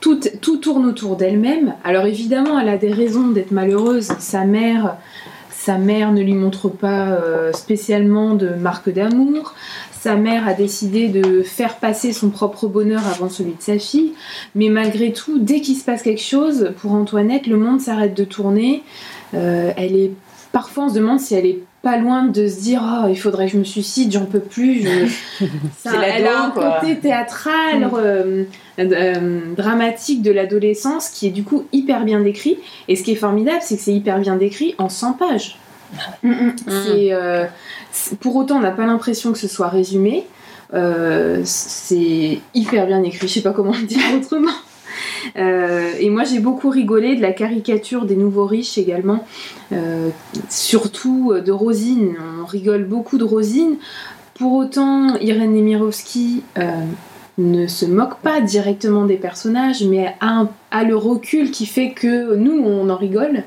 tout, tourne autour d'elle-même. Alors évidemment, elle a des raisons d'être malheureuse. Sa mère, ne lui montre pas euh, spécialement de marque d'amour. Sa mère a décidé de faire passer son propre bonheur avant celui de sa fille. Mais malgré tout, dès qu'il se passe quelque chose, pour Antoinette, le monde s'arrête de tourner. Euh, elle est parfois on se demande si elle est pas loin de se dire oh, il faudrait que je me suicide, j'en peux plus. [LAUGHS] elle a un côté théâtral, mm. euh, euh, dramatique de l'adolescence qui est du coup hyper bien décrit. Et ce qui est formidable, c'est que c'est hyper bien décrit en 100 pages. Mm, mm. Euh, pour autant, on n'a pas l'impression que ce soit résumé. c'est hyper bien écrit, je sais pas comment le dire autrement. Euh, et moi, j'ai beaucoup rigolé de la caricature des nouveaux riches également, euh, surtout de Rosine. On rigole beaucoup de Rosine. Pour autant, Irène Nemirovski euh, ne se moque pas directement des personnages, mais a, le recul qui fait que nous, on en rigole.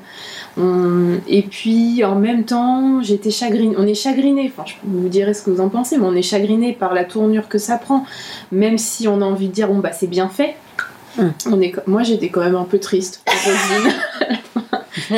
Et puis en même temps, j'étais chagrinée. On est chagriné, enfin, je vous dirai ce que vous en pensez, mais on est chagriné par la tournure que ça prend, même si on a envie de dire bon bah c'est bien fait. On est, moi, j'étais quand même un peu triste [LAUGHS] [LAUGHS]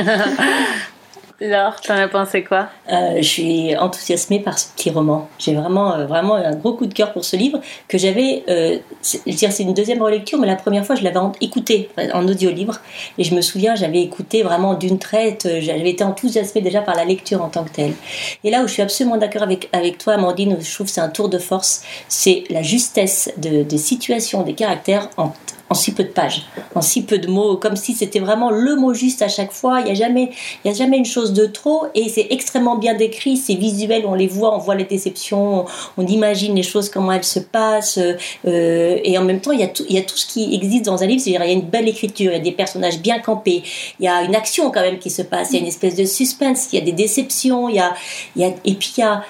Alors, t'en as pensé quoi? Euh, Je suis enthousiasmée par ce petit roman. J'ai vraiment, euh, vraiment un gros coup de cœur pour ce livre que j'avais. Euh, c'est une deuxième relecture, mais la première fois, je l'avais écouté en audio-livre. Et je me souviens, j'avais écouté vraiment d'une traite. J'avais été enthousiasmée déjà par la lecture en tant que telle. Et là où je suis absolument d'accord avec, avec toi, Amandine, je trouve que c'est un tour de force, c'est la justesse de, des situations, des caractères en en si peu de pages, en si peu de mots, comme si c'était vraiment le mot juste à chaque fois. Il n'y a, jamais, a jamais une chose de trop et c'est extrêmement bien décrit, c'est visuel, on les voit, on voit les déceptions, on, imagine les choses, comment elles se passent. Euh, et en même temps, il y, a tout, il y a tout ce qui existe dans un livre, c'est-à-dire il y a une belle écriture, il y a des personnages bien campés, il y a une action quand même qui se passe, il y a une espèce de suspense, il y a des déceptions, il y a, il y a et puis il y a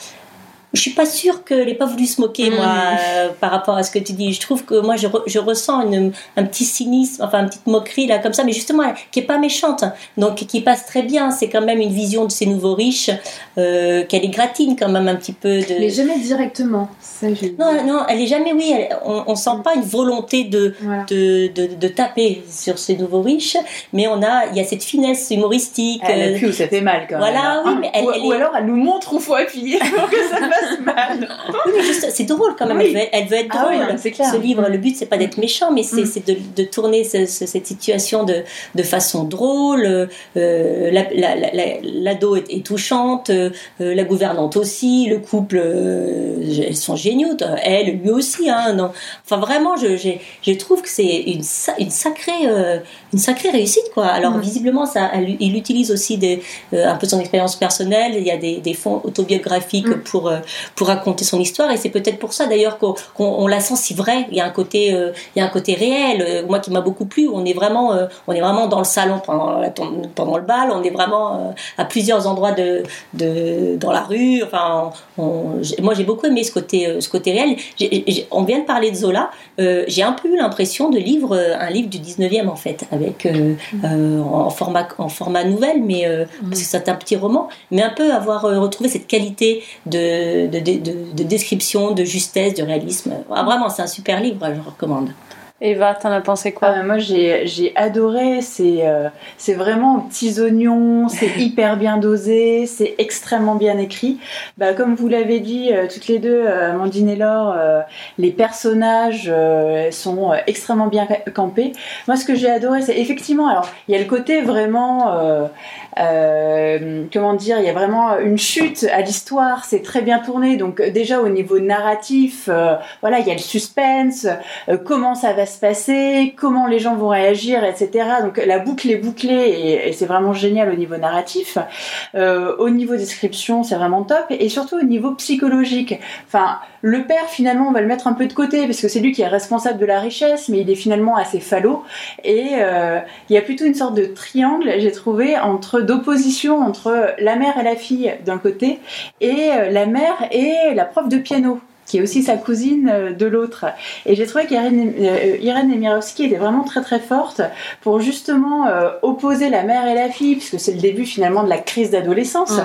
je suis pas sûre qu'elle n'ait pas voulu se moquer, moi, mm. euh, par rapport à ce que tu dis. Je trouve que moi, je, je ressens une, un petit cynisme, enfin, une petite moquerie, là, comme ça, mais justement, qui est pas méchante, donc qui passe très bien. C'est quand même une vision de ces nouveaux riches, euh, qu'elle gratine quand même un petit peu. De... Mais jamais directement. Ça, non, non, elle est jamais, oui, on, on, sent pas une volonté de, de, de, de, taper sur ces nouveaux riches, mais on a, il y a cette finesse humoristique. Elle appuie où ça fait mal, quand même. Voilà, oui, mais elle, ou, alors, elle nous montre où faut appuyer pour que ça passe [LAUGHS] c'est drôle quand même. Elle, veut, être ah drôle. Ce livre, le but c'est pas d'être méchant, mais c'est mm. de, tourner cette situation de, de façon drôle. Euh, L'ado est, est, touchante, euh, la gouvernante aussi, le couple, euh, elles sont géniaux. Elle, lui aussi. Hein, non. Enfin vraiment, je, je, trouve que c'est une, une sacrée, euh, une sacrée réussite quoi. Alors mm. visiblement, ça, il utilise aussi des, un peu son expérience personnelle. Il y a des, des fonds autobiographiques mm. pour pour raconter son histoire. Et c'est peut-être pour ça d'ailleurs qu'on la sent si vraie. Il y a un côté, il y a un côté réel. Moi qui m'a beaucoup plu. On est vraiment, on est vraiment dans le salon pendant, pendant le bal. On est vraiment à plusieurs endroits de, de dans la rue. Enfin, moi j'ai beaucoup aimé ce côté, ce côté réel. on vient de parler de Zola. j'ai un peu eu l'impression de lire un livre du 19e en fait, avec en format en format nouvelle, mais mm. parce que c'est un petit roman, mais un peu avoir retrouvé cette qualité de, de, de, de description, de justesse, de réalisme. Ah, vraiment, c'est un super livre, je recommande. Eva, t'en as pensé quoi? Ah, Moi, j'ai adoré. C'est euh, c'est vraiment petits oignons, c'est [LAUGHS] hyper bien dosé, c'est extrêmement bien écrit. Bah, comme vous l'avez dit euh, toutes les deux, euh, Amandine et Laure, les personnages sont extrêmement bien campés. Moi, ce que j'ai adoré, c'est effectivement, alors, il y a le côté vraiment euh, comment dire, il y a vraiment une chute à l'histoire, c'est très bien tourné. Donc déjà au niveau narratif, euh, voilà, il y a le suspense, euh, comment ça va se passer, comment les gens vont réagir, etc. Donc la boucle est bouclée et, c'est vraiment génial au niveau narratif. au niveau description, c'est vraiment top. Et surtout au niveau psychologique. Enfin, le père finalement, on va le mettre un peu de côté parce que c'est lui qui est responsable de la richesse, mais il est finalement assez falot. Et il y a plutôt une sorte de triangle, j'ai trouvé, entre d'opposition entre la mère et la fille d'un côté et euh, la mère et la prof de piano qui est aussi sa cousine euh, de l'autre. Et j'ai trouvé qu'Irène euh, Irène Nemirovsky était vraiment très très forte pour justement euh, opposer la mère et la fille, puisque c'est le début finalement de la crise d'adolescence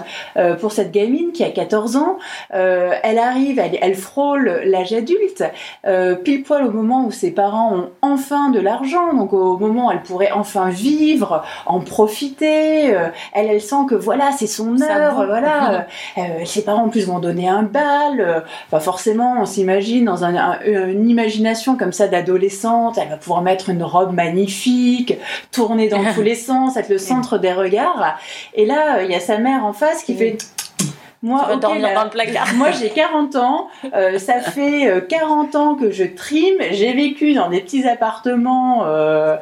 pour cette gamine qui a 14 ans. elle arrive, elle, elle frôle l'âge adulte, pile poil au moment où ses parents ont enfin de l'argent, donc au moment où elle pourrait enfin vivre, en profiter. elle, elle sent que voilà, c'est son heure, voilà. [LAUGHS] ses parents en plus vont donner un bal, pas forcément on s'imagine dans une imagination comme ça d'adolescente, elle va pouvoir mettre une robe magnifique, tourner dans [LAUGHS] tous les sens, être le centre des regards. Et là, il y a sa mère en face qui fait moi, Moi, j'ai 40 ans. Euh, ça fait 40 euh, ans que je trime. J'ai vécu dans des petits appartements euh,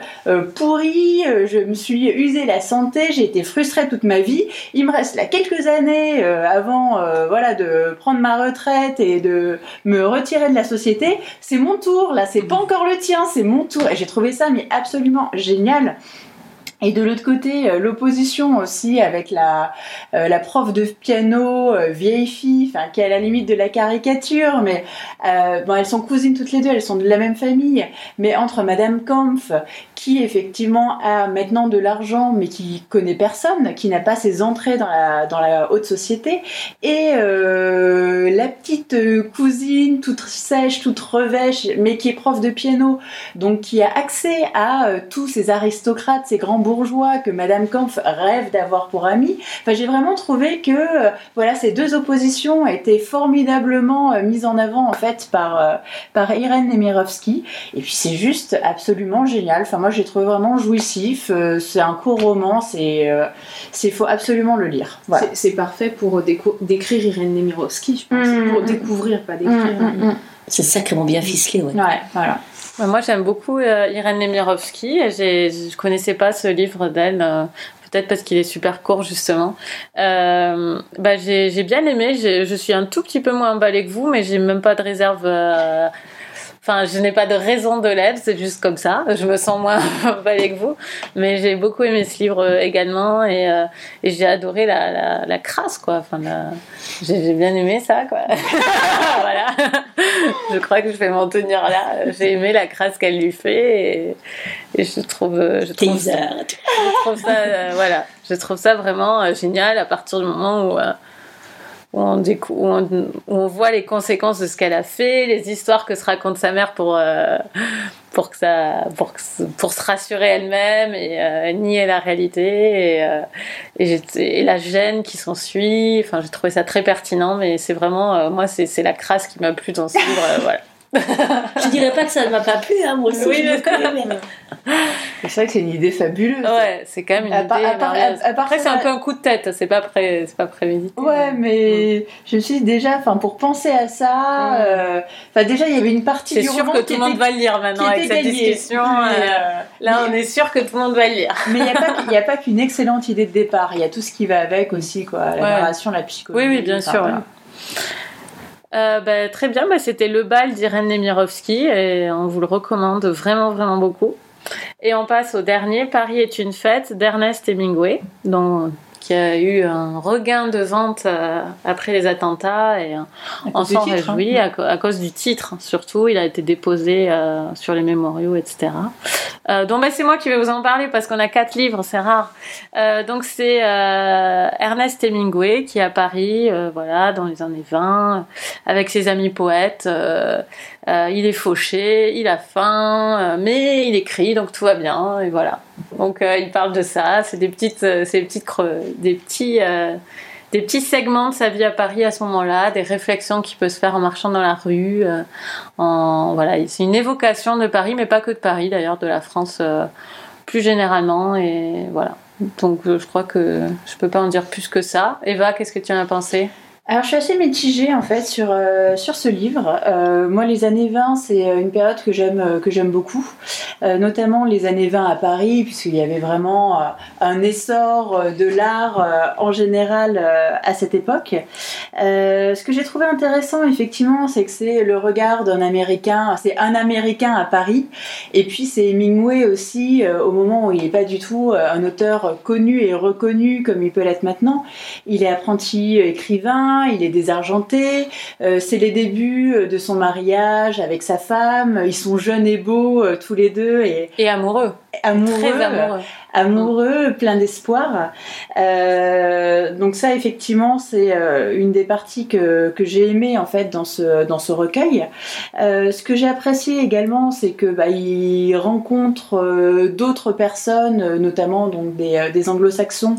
pourris. Je me suis usé la santé. J'ai été frustrée toute ma vie. Il me reste là quelques années avant, voilà, de prendre ma retraite et de me retirer de la société. C'est mon tour. Là, c'est pas encore le tien. C'est mon tour. Et j'ai trouvé ça mais absolument génial. Et de l'autre côté, euh, l'opposition aussi avec la, euh, prof de piano, euh, vieille fille, enfin qui est à la limite de la caricature, mais bon, elles sont cousines toutes les deux, elles sont de la même famille, mais entre Madame Kampf, qui effectivement a maintenant de l'argent, mais qui connaît personne, qui n'a pas ses entrées dans la, dans la haute société, et la petite cousine toute sèche, toute revêche, mais qui est prof de piano, donc qui a accès à tous ces aristocrates, ces grands bourgeois que Madame Kampf rêve d'avoir pour ami. Enfin, j'ai vraiment trouvé que euh, voilà, ces deux oppositions étaient formidablement euh, mises en avant en fait par euh, par Irène Nemirovsky. Et puis c'est juste absolument génial. Enfin, moi j'ai trouvé vraiment jouissif. c'est un court roman. C'est c'est faut absolument le lire. C'est parfait pour décrire Irène Nemirovsky, je pense, mmh, pour mmh. découvrir, pas décrire. Mmh, c'est sacrément bien ficelé, ouais. Ouais, voilà. Moi, j'aime beaucoup euh, Irène Nemirovsky. Je connaissais pas ce livre d'elle. Euh, peut-être parce qu'il est super court justement. Euh, bah, j'ai bien aimé. Je suis un tout petit peu moins emballée que vous, mais j'ai même pas de réserve euh, Enfin, je n'ai pas de raison de l'être, c'est juste comme ça. Je me sens moins [LAUGHS] emballée que vous. Mais j'ai beaucoup aimé ce livre euh, également et, euh, et j'ai adoré la, la, la, crasse, quoi. Enfin, j'ai bien aimé ça, quoi. [LAUGHS] voilà. [LAUGHS] je crois que je vais m'en tenir là. J'ai aimé la crasse qu'elle lui fait et, et je trouve, euh, je trouve, ça, je trouve ça, voilà. Je trouve ça vraiment génial à partir du moment où où on, voit les conséquences de ce qu'elle a fait, les histoires que se raconte sa mère pour, euh, pour, que ça, pour, se rassurer elle-même et euh, nier la réalité et, euh, et, la gêne qui s'ensuit. Enfin, j'ai trouvé ça très pertinent, mais c'est vraiment, moi, c'est la crasse qui m'a plu dans ce livre. [LAUGHS] je dirais pas que ça ne m'a pas plu, hein, moi aussi. Oui, [LAUGHS] c'est vrai que c'est une idée fabuleuse. Ouais, c'est quand même une idée. Après, c'est un peu un coup de tête, c'est pas, pré... pas prémédité. Ouais, mais je me suis dit déjà, enfin, pour penser à ça, euh, enfin, déjà, il y avait une partie du roman. C'est sûr que tout le monde va le lire maintenant avec cette discussion. Euh, euh, là, on est sûr que tout le monde va le lire. [LAUGHS] Mais il n'y a pas qu'une excellente idée de départ, il y a tout ce qui va avec aussi, quoi. La narration, la psychologie. Oui, oui, bien sûr. Euh, bah, très bien, bah, c'était Le bal d'Irène Nemirovski et on vous le recommande vraiment, vraiment beaucoup. Et on passe au dernier, Paris est une fête d'Ernest Hemingway, dont qui a eu un regain de vente euh, après les attentats et euh, on s'en réjouit hein. à, cause du titre surtout. Il a été déposé euh, sur les mémoriaux, etc. donc bah, c'est moi qui vais vous en parler parce qu'on a quatre livres, c'est rare. donc c'est Ernest Hemingway qui est à Paris, voilà, dans les années 20, avec ses amis poètes. Il est fauché, il a faim, mais il écrit, donc tout va bien, et voilà. Donc euh, il parle de ça, c'est des petites, euh, des petites des petits, euh, des petits segments de sa vie à Paris à ce moment-là, des réflexions qu'il peut se faire en marchant dans la rue. en, voilà, c'est une évocation de Paris, mais pas que de Paris d'ailleurs, de la France plus généralement. Et voilà. Donc je crois que je peux pas en dire plus que ça. Eva, qu'est-ce que tu en as pensé? Alors je suis assez mitigée en fait sur, euh, sur ce livre. Euh, moi les années 20 c'est euh, une période que j'aime que j'aime beaucoup, notamment les années 20 à Paris puisqu'il y avait vraiment un essor de l'art en général à cette époque. ce que j'ai trouvé intéressant effectivement c'est que c'est le regard d'un Américain, c'est un Américain à Paris et puis c'est Hemingway aussi au moment où il n'est pas du tout un auteur connu et reconnu comme il peut l'être maintenant. Il est apprenti écrivain il est désargenté, euh, c'est les débuts euh, de son mariage avec sa femme, ils sont jeunes et beaux euh, tous les deux et, et amoureux. Amoureux, amoureux amoureux, plein d'espoir. Euh, donc ça, effectivement, c'est euh, une des parties que, que j'ai aimé en fait dans ce dans ce recueil. Euh, ce que j'ai apprécié également, c'est que bah, il rencontre d'autres personnes, notamment donc des, des anglo-saxons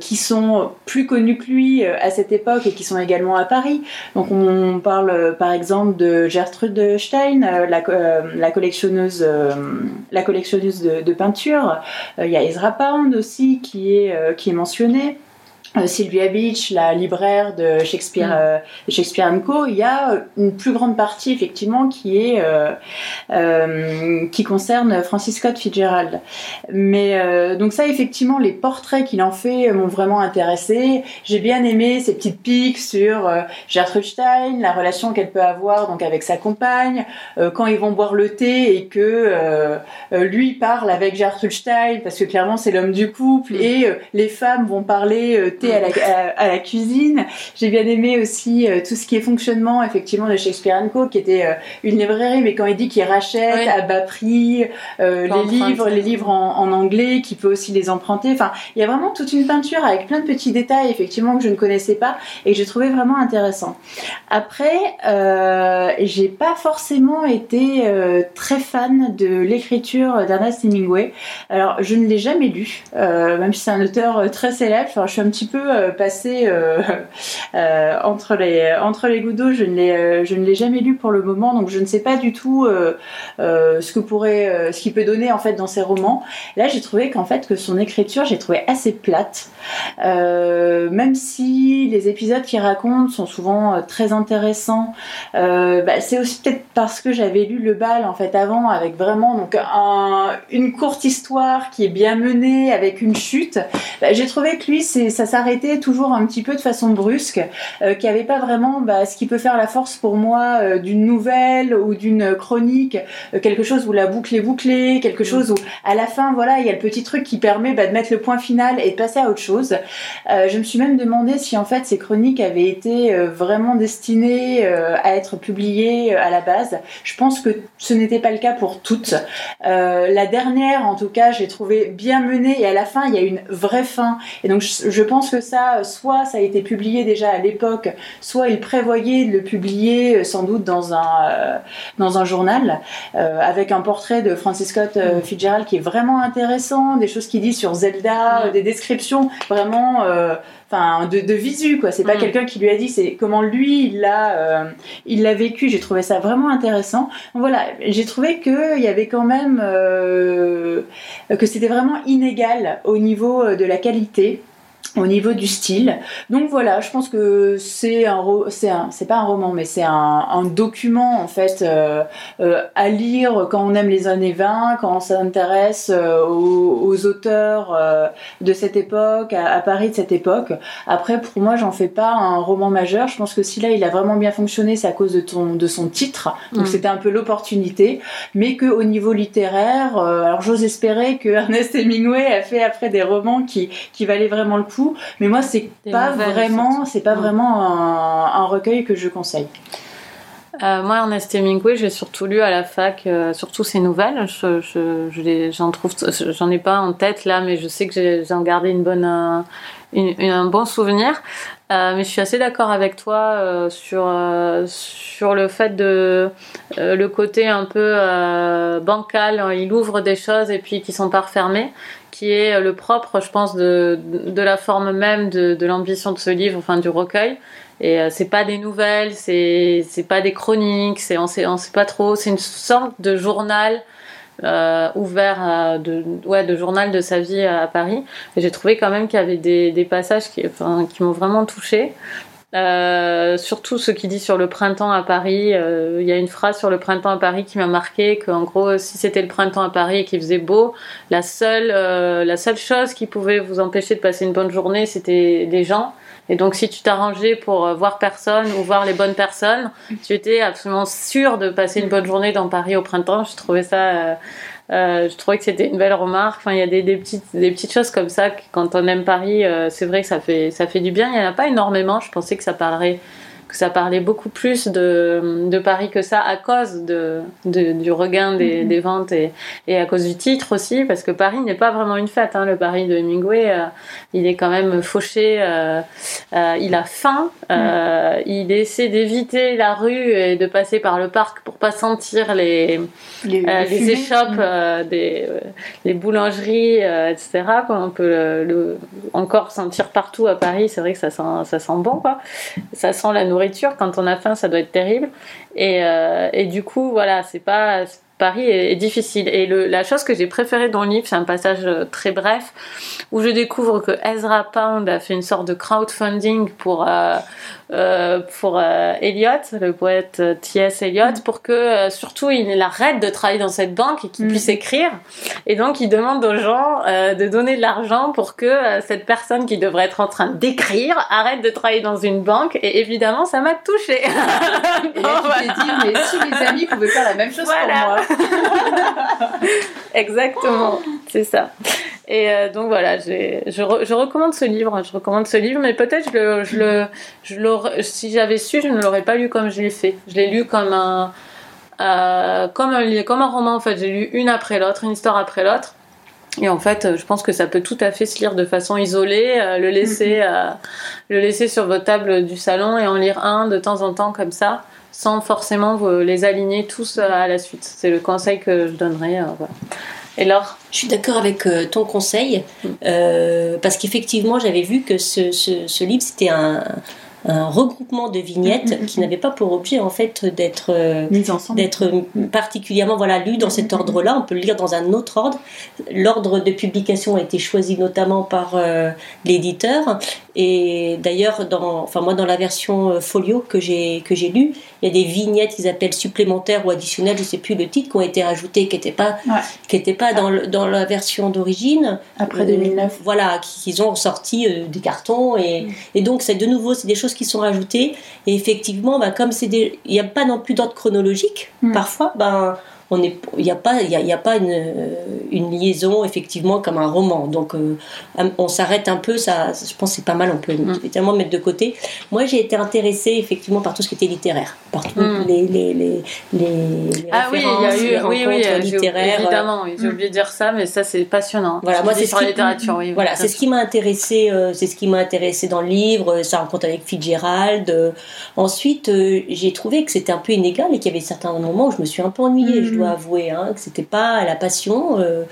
qui sont plus connus que lui à cette époque et qui sont également à Paris. Donc on parle par exemple de Gertrude Stein, la, la collectionneuse la collectionneuse de, de peinture. Il y a Ezra Pound aussi qui est, euh, qui est mentionné. Euh, Sylvia Beach, la libraire de Shakespeare, mm. euh, Shakespeare Co, il y a une plus grande partie effectivement qui est euh, euh qui concerne Francis Scott Fitzgerald. Mais donc ça effectivement les portraits qu'il en fait m'ont vraiment intéressé. J'ai bien aimé ces petites piques sur Gertrude Stein, la relation qu'elle peut avoir donc avec sa compagne, quand ils vont boire le thé et que lui parle avec Gertrude Stein parce que clairement c'est l'homme du couple mm. et les femmes vont parler à la, à, la cuisine. J'ai bien aimé aussi euh, tout ce qui est fonctionnement effectivement de Shakespeare Co, qui était euh, une librairie, mais quand il dit qu'il rachète à bas prix euh, les livres, les livres en, en, anglais, qu'il peut aussi les emprunter. Enfin, il y a vraiment toute une peinture avec plein de petits détails effectivement que je ne connaissais pas et que j'ai trouvé vraiment intéressant. Après, j'ai pas forcément été très fan de l'écriture d'Ernest Hemingway. Alors, je ne l'ai jamais lu, même si c'est un auteur très célèbre. Enfin, je suis un petit peu euh, passé euh, [LAUGHS] euh, entre les entre les gouttes d'eau. Je ne l'ai jamais lu pour le moment, donc je ne sais pas du tout ce que pourrait ce qu'il peut donner en fait dans ses romans. Là, j'ai trouvé qu'en fait que son écriture, j'ai trouvé assez plate, même si les épisodes qu'il raconte sont souvent très intéressants. Bah, c'est aussi peut-être parce que j'avais lu Le Bal en fait avant avec vraiment donc une courte histoire qui est bien menée avec une chute. Bah, j'ai trouvé que lui, ça s'arrêtait toujours un petit peu de façon brusque, euh, qui avait pas vraiment bah, ce qui peut faire la force pour moi euh, d'une nouvelle ou d'une chronique, euh, quelque chose où la boucle est bouclée, quelque chose où à la fin, voilà, il y a le petit truc qui permet bah, de mettre le point final et de passer à autre chose. je me suis même demandé si en fait ces chroniques avaient été vraiment destinées à être publiées à la base. Je pense que ce n'était pas le cas pour toutes. la dernière, en tout cas, j'ai trouvé bien menée et à la fin, il y a une vraie fin. Et donc, je, je pense que ça, soit ça a été publié déjà à l'époque, soit il prévoyait de le publier euh, sans doute dans un, euh, dans un journal, euh, avec un portrait de Francis Scott mm. Fitzgerald qui est vraiment intéressant, des choses qu'il dit sur Zelda, mm. des descriptions vraiment enfin de, de, visu quoi c'est pas mm. quelqu'un qui lui a dit c'est comment lui il l'a il l'a vécu j'ai trouvé ça vraiment intéressant voilà j'ai trouvé que il y avait quand même que c'était vraiment inégal au niveau de la qualité au niveau du style. Donc voilà, je pense que c'est un, c'est un, c'est pas un roman, mais c'est un, un, document en fait euh, euh, à lire quand on aime les années 20, quand on s'intéresse euh, aux, aux, auteurs de cette époque, à, Paris de cette époque. Après, pour moi, j'en fais pas un roman majeur. Je pense que si là, il a vraiment bien fonctionné, c'est à cause de ton, de son titre. Donc mm. c'était un peu l'opportunité, mais que au niveau littéraire, alors j'ose espérer que [LAUGHS] Ernest Hemingway a fait après des romans qui, qui valaient vraiment le coup mais moi, c'est pas vraiment, c'est pas vraiment un, recueil que je conseille. Euh, moi, Ernest Hemingway, j'ai surtout lu à la fac, euh, surtout ses nouvelles. Je, j'en trouve, j'en ai pas en tête là, mais je sais que j'en gardé une bonne, un, un bon souvenir. Euh, mais je suis assez d'accord avec toi sur sur le fait de le côté un peu bancal. Il ouvre des choses et puis qui sont pas refermées qui est le propre, je pense, de, de la forme même de, de l'ambition de ce livre, enfin du recueil. Et euh, c'est pas des nouvelles, c'est pas des chroniques, c'est on sait on sait pas trop. C'est une sorte de journal euh, ouvert de ouais de journal de sa vie à, Paris. Et j'ai trouvé quand même qu'il y avait des, des passages qui enfin qui m'ont vraiment touchée. Euh, surtout ce qui dit sur le printemps à Paris. Euh, il y a une phrase sur le printemps à Paris qui m'a marqué qu'en gros, si c'était le printemps à Paris et qu'il faisait beau, la seule, euh, la seule chose qui pouvait vous empêcher de passer une bonne journée, c'était les gens. Et donc, si tu t'arrangeais pour voir personne ou voir les bonnes personnes, tu étais absolument sûr de passer une bonne journée dans Paris au printemps. Je trouvais ça euh, je trouvais que c'était une belle remarque. Enfin, il y a des, petites choses comme ça. quand on aime Paris, euh, c'est vrai que ça fait, ça fait du bien. Il n'y en a pas énormément. Je pensais que ça parlerait que ça parlait beaucoup plus de, de Paris que ça à cause de, du regain des, mhm. des ventes et, et, à cause du titre aussi, parce que Paris n'est pas vraiment une fête. Hein. Le Paris de Hemingway, euh, il est quand même fauché, euh, euh, il a faim, mhm. il essaie d'éviter la rue et de passer par le parc pour pas sentir les, les, les échoppes, mhm. des, les boulangeries, etc. Comme on peut le, encore sentir partout à Paris, c'est vrai que ça sent, ça sent bon, quoi. Ça sent la nourriture quand on a faim, ça doit être terrible. Et, euh, du coup, voilà, c'est pas Paris est, difficile. Et la chose que j'ai préférée dans le livre, c'est un passage euh, très bref où je découvre que Ezra Pound a fait une sorte de crowdfunding pour euh, euh, pour euh, Eliot, le poète euh, T.S. Eliot, mm. pour que surtout il arrête de travailler dans cette banque et qu'il mm. puisse écrire. Et donc il demande aux gens de donner de l'argent pour que cette personne qui devrait être en train d'écrire arrête de travailler dans une banque. Et évidemment, ça m'a touchée. et là, tu [LAUGHS] t'es dit, mais si les amis pouvaient faire la même chose pour moi. [LAUGHS] Exactement, c'est ça. Et euh, donc voilà, je, je, recommande ce livre, je recommande ce livre, mais peut-être je le, je le, je si j'avais su, je ne l'aurais pas lu comme je l'ai fait. Je l'ai lu comme un, euh, comme un, comme un roman en fait. J'ai lu une après l'autre, une histoire après l'autre. Et en fait, je pense que ça peut tout à fait se lire de façon isolée, euh, le laisser, mm-hmm. le laisser sur votre table du salon et en lire un de temps en temps comme ça, sans forcément vous les aligner tous à la suite. C'est le conseil que je donnerais. Voilà. Et Laure Je suis d'accord avec euh, ton conseil, mm. euh, parce qu'effectivement, j'avais vu que ce, ce, ce livre, c'était un, un regroupement de vignettes mm, mm, qui n'avait pas pour objet en fait d'être euh, d'être particulièrement voilà lu dans cet ordre-là. On peut le lire dans un autre ordre. L'ordre de publication a été choisi notamment par l'éditeur et d'ailleurs, dans, enfin moi dans la version euh, folio que j'ai que j'ai lu, il y a des vignettes qu'ils appellent supplémentaires ou additionnelles, je sais plus le titre, qui ont été rajoutées, qui n'étaient pas qui étaient pas dans, le, dans la version d'origine. Après 2009. Euh, voilà, qu'ils ont sorti euh, des cartons et, mm. et donc c'est de nouveau c'est des choses qui sont rajoutées et effectivement, bah, comme c'est il n'y a pas non plus d'ordre chronologique, mm. parfois, ben il n'y a pas, il y a, pas une, une, liaison effectivement comme un roman. Donc euh, on s'arrête un peu, ça, je pense c'est pas mal, on peut mm. évidemment mettre de côté. Moi j'ai été intéressée effectivement par tout ce qui était littéraire, par tous mm. les, les, les, les, ah oui, il y a eu, oui, oui, littéraires. Évidemment, j'ai oublié de dire ça, mais ça c'est passionnant. Voilà, moi c'est sur la littérature. Oui, voilà, c'est ce qui m'a intéressé, euh, c'est ce qui m'a intéressé dans le livre, sa rencontre avec Fitzgerald. ensuite, euh, j'ai trouvé que c'était un peu inégal et qu'il y avait certains moments où je me suis un peu ennuyée. Je dois avouer, hein, que c'était pas la passion. euh,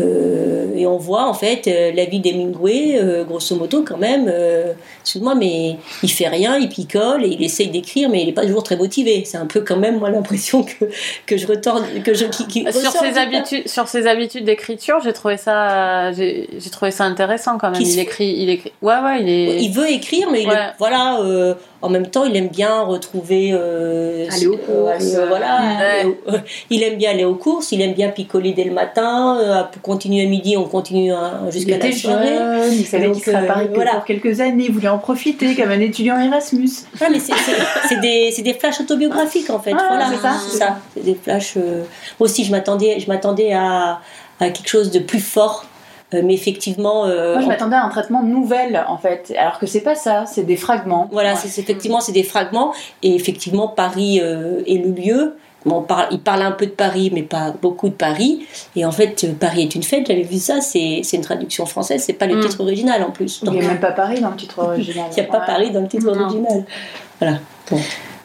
euh, et on voit en fait euh, la vie d'Hemingway, euh, grosso modo quand même. euh, Excuse-moi, mais il fait rien, il picole et il essaye d'écrire, mais il est pas toujours très motivé. C'est un peu quand même moi l'impression [LAUGHS] que que je retorne, que je qui, qui Sur ses habitudes, sur ses habitudes d'écriture, j'ai trouvé ça, j'ai trouvé ça intéressant quand même. Il écrit, il écrit. Ouais, ouais, il est. Il veut écrire, mais il Ouais. est- voilà. euh, en même temps, il aime bien retrouver. euh, Aller euh, courses, aller, voilà. Ouais. au- il aime bien aller aux courses. Il aime bien picoler dès le matin. euh, continuer à midi, on continue hein, Il jusqu'à la soirée. jeune, il savait qu'il serait à Paris euh, que voilà. pour quelques années, il voulait en profiter [LAUGHS] comme un étudiant Erasmus. Ah, mais c'est- des, des flashs autobiographiques en fait. Ah, voilà, c'est ça. c'est ça. C'est des flashs. euh, aussi, je m'attendais, je m'attendais à, à quelque chose de plus fort. Euh, mais effectivement, euh, Moi, je m'attendais à un traitement de nouvelle, en fait, alors que c'est pas ça, c'est des fragments. Voilà, Ouais. c'est c'est- effectivement, c'est des fragments. Et effectivement, Paris euh, est le lieu. Bon, on parle, il parle un peu de Paris, mais pas beaucoup de Paris. Et en fait, euh, Paris est une fête, j'avais vu ça, c'est une traduction française, c'est pas le Mm. titre original en plus. Il Donc, n'y a même pas Paris dans le titre [LAUGHS] original. il n'y a pas Ouais. Paris dans le titre Non. original. Voilà. Bon.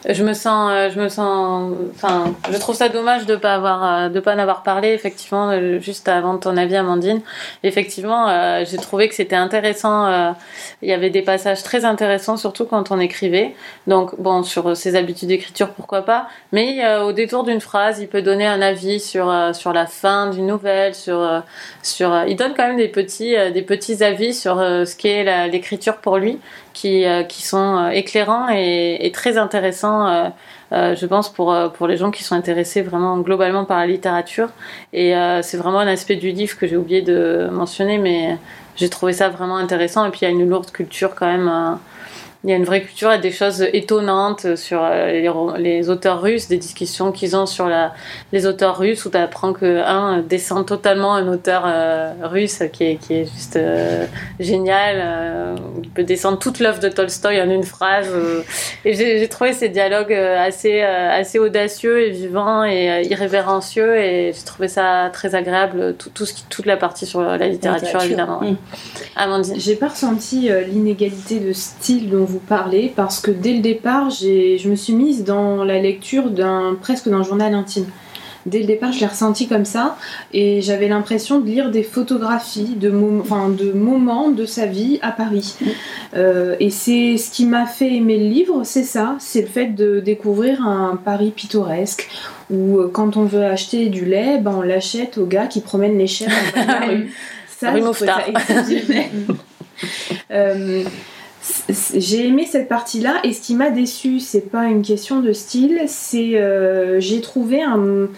Je me sens, euh, je me sens, enfin, je trouve ça dommage de pas avoir, euh, de pas en avoir parlé effectivement euh, juste avant ton avis, Amandine. Effectivement, j'ai trouvé que c'était intéressant. Il y avait des passages très intéressants, surtout quand on écrivait. Donc bon, sur ses habitudes d'écriture, pourquoi pas. Mais au détour d'une phrase, il peut donner un avis sur sur la fin d'une nouvelle, sur sur. il donne quand même des petits des petits avis sur ce qu'est l'écriture pour lui qui, euh, qui sont euh, éclairants et, très intéressants, euh, je pense, pour, pour les gens qui sont intéressés vraiment globalement par la littérature. Et c'est vraiment un aspect du livre que j'ai oublié de mentionner, mais j'ai trouvé ça vraiment intéressant. Et puis il y a une lourde culture quand même. Il y a une vraie culture et des choses étonnantes sur euh, les, auteurs russes, des discussions qu'ils ont sur la, les auteurs russes où tu apprends qu'un descend totalement un auteur euh, russe qui est, qui est juste euh, génial. euh, il peut descendre toute l'œuvre de Tolstoï en une phrase. euh, et j'ai trouvé ces dialogues assez, assez audacieux et vivants et irrévérencieux et j'ai trouvé ça très agréable, tout, tout ce qui, toute la partie sur la littérature, Littérature. évidemment. Mm. Amandine. J'ai pas ressenti euh, l'inégalité de style dont vous parlez parce que dès le départ, je me suis mise dans la lecture d'un presque d'un journal intime. Dès le départ, je l'ai ressenti comme ça et j'avais l'impression de lire des photographies de, mom- de moments de sa vie à Paris. Euh, et c'est ce qui m'a fait aimer le livre, c'est ça, c'est le fait de découvrir un Paris pittoresque où euh, quand on veut acheter du lait, ben, on l'achète au gars qui promène les chèvres la [LAUGHS] rue. Ça, ça exceptionnel. [LAUGHS] Euh, j'ai aimé cette partie-là et ce qui m'a déçu, c'est pas une question de style, c'est euh, j'ai trouvé un,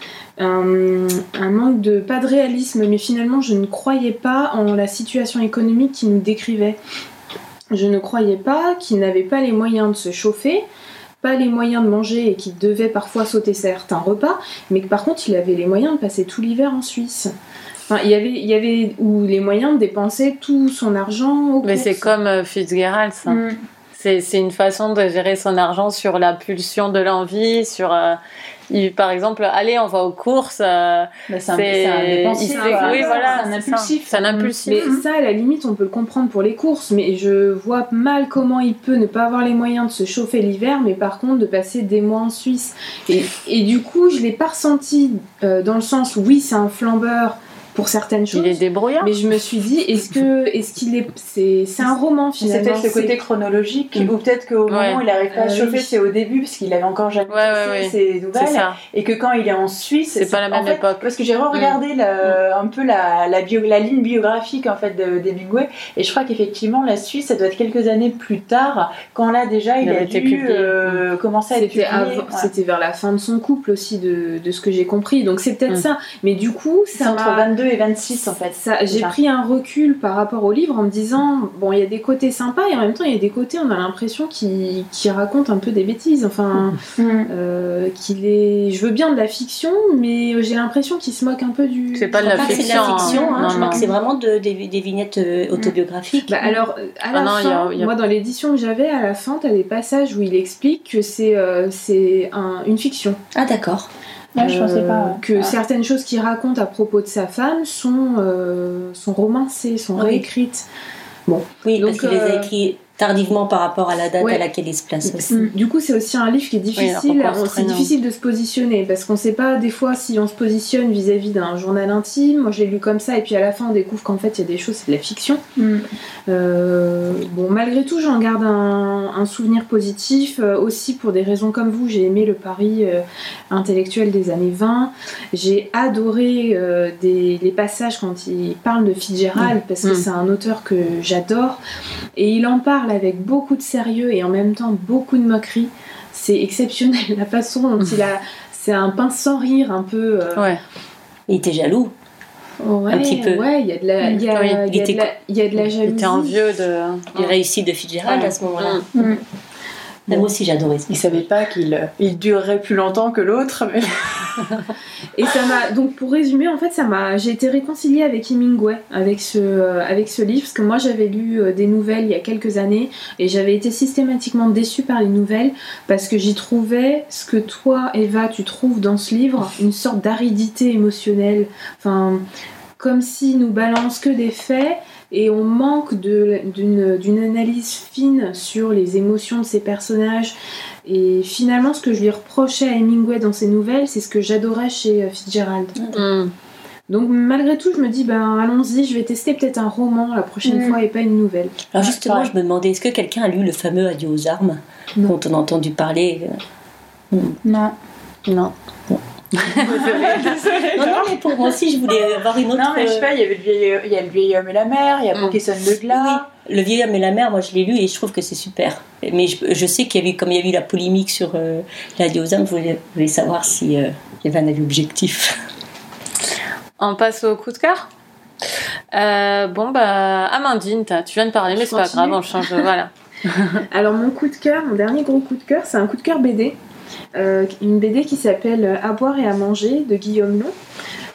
manque de pas de réalisme, mais finalement je ne croyais pas en la situation économique qu'il nous décrivait. Je ne croyais pas qu'il n'avait pas les moyens de se chauffer, pas les moyens de manger et qu'il devait parfois sauter certains repas, mais que par contre il avait les moyens de passer tout l'hiver en Suisse. Enfin, il y avait, il y avait ou les moyens de dépenser tout son argent. Aux Mais c'est comme euh, Fitzgerald, ça. Mm. C'est c'est une façon de gérer son argent sur la pulsion de l'envie, sur. euh, il- par exemple, allez, on va aux courses. euh, Bah, c'est un, c'est c'est un dépensier, il fait- quoi. oui, voilà, c'est un impulsif. C'est un impulsif. Mais ça, à la limite, on peut le comprendre pour les courses, mais je vois mal comment il peut ne pas avoir les moyens de se chauffer l'hiver, mais par contre de passer des mois en Suisse. Et, et du coup, je l'ai pas ressenti euh, dans le sens où oui, c'est un flambeur pour certaines choses. Il est débrouillard. Mais je me suis dit, est-ce que, est-ce qu'il est, c'est, c'est un roman C'est finalement. peut-être le côté c'est- chronologique, Mm. ou peut-être qu'au moment Ouais. où il n'arrive pas à Euh, chauffer, oui. c'est au début, parce qu'il avait encore jamais Ouais, ouais, ses C'est nouvelles. ça. Et que quand il est en Suisse, C'est pas la en même fait, époque. Parce que j'ai re-regardé le- un peu la, la, bio- la ligne biographique en fait de- d'Hemingway, et je crois qu'effectivement la Suisse, ça doit être quelques années plus tard, quand là déjà il, Il a dû euh, commencer à être C'était, publié. avant- Ouais. c'était vers la fin de son couple aussi, de, de ce que j'ai compris. Donc c'est peut-être Mm. ça. Mais du coup, C'est entre m'a- 22 et 26 en fait. Ça, j'ai ça. pris un recul par rapport au livre en me disant bon il y a des côtés sympas et en même temps il y a des côtés on a l'impression qu'il qu'il raconte un peu des bêtises enfin Mm. euh, qu'il est je veux bien de la fiction mais j'ai l'impression qu'il se moque un peu du C'est pas de la c'est fiction, la fiction, hein. hein, Non, je crois non. que c'est vraiment de- des, des vignettes euh, autobiographiques. bah, alors euh, à la Ah non, il y a- fin y a- moi dans l'édition que j'avais à la fin t'as des passages où il explique que c'est euh, c'est un- une fiction Ah d'accord. Ouais, je pensais pas. ouais. que Ouais. certaines choses qu'il raconte à propos de sa femme sont, euh, sont romancées, sont Oui. réécrites. Oui, Donc, parce qu'il les a euh, écrits tardivement par rapport à la date Ouais. à laquelle il se place aussi. Mm. Du coup, c'est aussi un livre qui est difficile. c'est difficile de se positionner parce qu'on sait pas des fois si on se positionne vis-à-vis d'un journal intime. Moi, je l'ai lu comme ça et puis à la fin, on découvre qu'en fait, il y a des choses, c'est de la fiction. Mm. Euh, bon, malgré tout, j'en garde un, un souvenir positif. euh, aussi pour des raisons comme vous, j'ai aimé le Paris euh, intellectuel des années 20. J'ai adoré euh, des, les passages quand il parle de Fitzgerald parce que Mm. c'est un auteur que j'adore et il en parle avec beaucoup de sérieux et en même temps beaucoup de moquerie. C'est exceptionnel [LAUGHS] la façon dont il a. C'est un pince sans rire un peu. euh, Ouais. Il était jaloux. ouais, un petit peu. Ouais, il y a de la, il y a, Oui, il y a il de la, il y a de la Il jalousie. était envieux de. Il réussit de Fitzgerald Ouais. à ce moment-là. Mm. Mais Moi aussi, j'adorais ça. Il savait pas qu'il euh, il durerait plus longtemps que l'autre. mais- Et ça m'a donc pour résumer en fait ça m'a j'ai été réconciliée avec Hemingway avec ce euh, avec ce livre parce que moi j'avais lu euh, des nouvelles il y a quelques années et j'avais été systématiquement déçue par les nouvelles parce que j'y trouvais ce que toi Eva tu trouves dans ce livre une sorte d'aridité émotionnelle enfin comme s'il nous balance que des faits et on manque d'une analyse fine sur les émotions de ces personnages et finalement, ce que je lui reprochais à Hemingway dans ses nouvelles, c'est ce que j'adorais chez euh, Fitzgerald. Mm. Donc malgré tout, je me dis, ben allons-y, je vais tester peut-être un roman la prochaine Mm. fois et pas une nouvelle. Alors justement, je me demandais, est-ce que quelqu'un a lu le fameux Adieu aux armes Non. dont on a entendu parler euh, Non. Non. Désolée. Non, non, mais pour moi aussi, je voulais avoir une autre. Non, mais je sais pas, il y avait le vieil, il y a le vieil homme et la mer, il y a Mm. Pokéson le glas. Le vieil homme et la mer, moi je l'ai lu et je trouve que c'est super. Mais je, je sais qu'il y a eu, comme il y a eu la polémique sur euh, aux âmes, je voulais, je voulais savoir si euh, il y avait un avis objectif. On passe au coup de cœur? Euh, Bon, bah, Amandine, tu viens de parler, mais c'est pas grave, on change. Voilà. [LAUGHS] Alors mon coup de cœur, mon dernier gros coup de cœur, c'est un coup de cœur BD. Euh, une BD qui s'appelle À boire et à manger de Guillaume Long.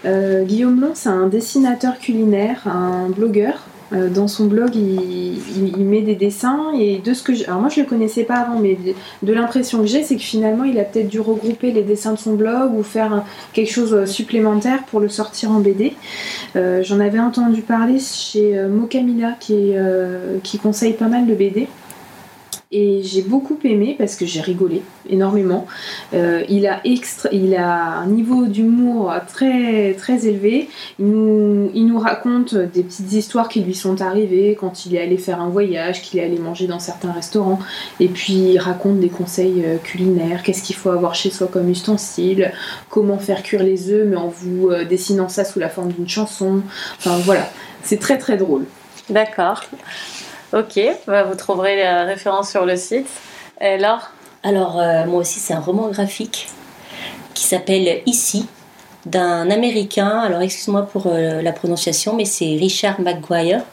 Euh, Guillaume Long, c'est un dessinateur culinaire, un blogueur. Euh, dans son blog, il, met des dessins et de ce que. Alors moi, je le connaissais pas avant, mais de, l'impression que j'ai, c'est que finalement, il a peut-être dû regrouper les dessins de son blog ou faire quelque chose supplémentaire pour le sortir en BD. J'en avais entendu parler chez Mokamila, qui conseille pas mal de BD. Et j'ai beaucoup aimé parce que j'ai rigolé énormément. Euh, il, a il a un niveau d'humour très, très élevé. Il nous, il nous raconte des petites histoires qui lui sont arrivées quand il est allé faire un voyage, qu'il est allé manger dans certains restaurants. Et puis il raconte des conseils euh, culinaires, qu'est-ce qu'il faut avoir chez soi comme ustensile, comment faire cuire les œufs, mais en vous euh, dessinant ça sous la forme d'une chanson? Enfin voilà, c'est très très drôle. D'accord. Ok, bah, vous trouverez les références sur le site. Et alors Alors, euh, moi aussi, c'est un roman graphique qui s'appelle Ici, d'un Américain. Alors, excuse-moi pour euh, la prononciation, mais c'est Richard McGuire.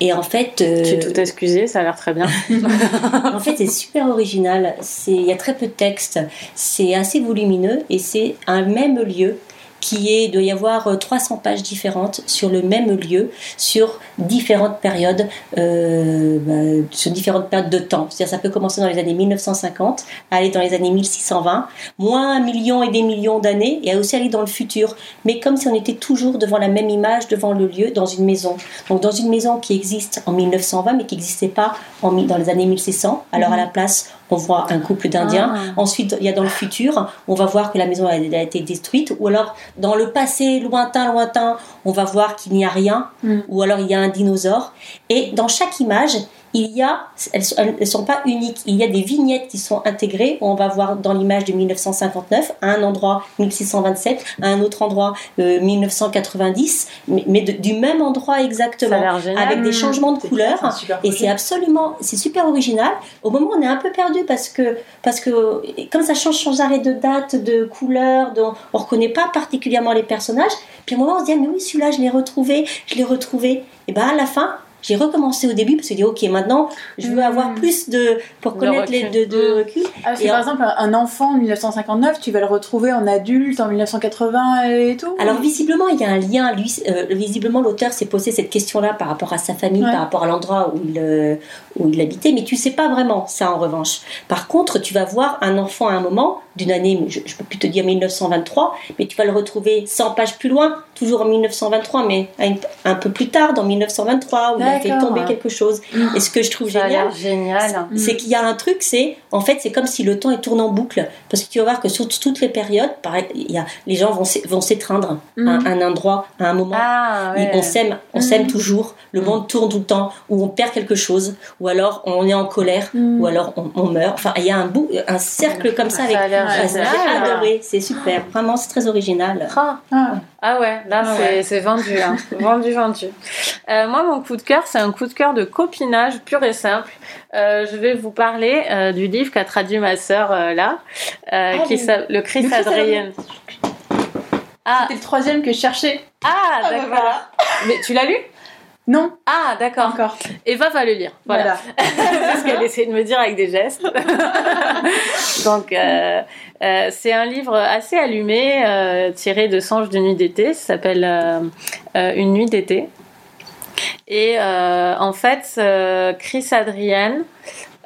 Et en fait, euh, Tu es tout excusé, ça a l'air très bien. [LAUGHS] en fait, c'est super original. Il y a très peu de texte. C'est assez volumineux et c'est un même lieu qui est, il doit y avoir euh, 300 pages différentes sur le même lieu, sur différentes périodes, euh, bah, sur différentes périodes de temps. C'est-à-dire, ça peut commencer dans les années 1950, aller dans les années 1620, moins un million et des millions d'années, et aussi aller dans le futur. Mais comme si on était toujours devant la même image, devant le lieu, dans une maison. Donc, dans une maison qui existe en 1920, mais qui n'existait pas en, dans les années 1600. Alors, à la place, on voit un couple d'Indiens. Ah. Ensuite, il y a dans le futur, on va voir que la maison a, a été détruite. Ou alors, dans le passé lointain, lointain, on va voir qu'il n'y a rien. Mm. Ou alors, il y a un dinosaure. Et dans chaque image, il y a, elles ne sont pas uniques, il y a des vignettes qui sont intégrées. On va voir dans l'image de 1959, à un endroit 1627, à un autre endroit euh, 1990, mais, mais de- du même endroit exactement, avec des changements de couleurs. Et c'est absolument, c'est super original. Au moment, on est un peu perdu parce que, parce que comme ça change sans arrêt de date, de couleur, de, on reconnaît pas particulièrement les personnages. Puis à un moment, on se dit, ah, mais oui, celui-là, je l'ai retrouvé, je l'ai retrouvé. Et ben à la fin, j'ai recommencé au début parce que j'ai dit, ok, maintenant, je veux avoir plus de, pour connaître les, de, recul. de Mm. recul. Ah, Et par en- exemple, un- enfant en 1959, tu vas le retrouver en adulte en 1980 et tout. Alors visiblement, il y a un lien. Lui, euh, visiblement, l'auteur s'est posé cette question-là par rapport à sa famille, Ouais. par rapport à l'endroit où il euh, où il habitait, mais tu sais pas vraiment ça en revanche. Par contre, tu vas voir un enfant à un moment d'une année, je, je peux plus te dire 1923, mais tu vas le retrouver 100 pages plus loin, toujours en 1923, mais un, peu plus tard, dans 1923, où il a fait tomber quelque chose. Et ce que je trouve Ça génial, génial. c'est qu'il y a un truc, c'est en fait c'est comme si le temps est tourné en boucle, parce que tu vas voir que sur toutes les périodes, pareil, il y a, les gens vont s'é- vont s'étreindre à un- un endroit, à un moment. Ah, Et ouais. On s'aime, on s'aime toujours. Le monde tourne tout le temps, ou on perd quelque chose, ou alors on est en colère, ou alors on, on meurt. Enfin, il y a un bout, un cercle comme ça. Ça a avec, J'ai adoré, c'est super. [GASPS] Vraiment, c'est très original. Ah. Ah. Ah ouais, là Ah c'est ouais. c'est vendu, hein. [LAUGHS] vendu, vendu. Euh, moi, mon coup de cœur, c'est un coup de cœur de copinage pur et simple. Euh, je vais vous parler euh, du livre qu'a traduit ma sœur là, Ah qui oui. le Chris Le Adrien. Ah, C'était le troisième que je cherchais. ah Ah, bah d'accord. voilà. Mais tu l'as lu? Non, Ah d'accord. encore. Eva va le lire. Voilà. Voilà. [LAUGHS] c'est ce qu'elle essaie de me dire avec des gestes. [LAUGHS] Donc, euh, euh, c'est un livre assez allumé, euh, tiré de Songes de nuit d'été. Ça s'appelle Une nuit d'été. Et en fait, Chris Adrian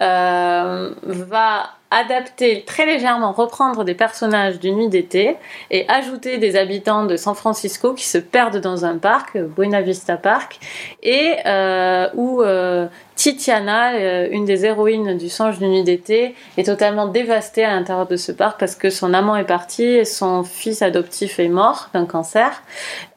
va adapter très légèrement, reprendre des personnages d'une nuit d'été et ajouter des habitants de San Francisco qui se perdent dans un parc, Buena Vista Park, et euh, où euh, Titiana, euh, une des héroïnes du Songe d'une nuit d'été, est totalement dévastée à l'intérieur de ce parc parce que son amant est parti et son fils adoptif est mort d'un cancer.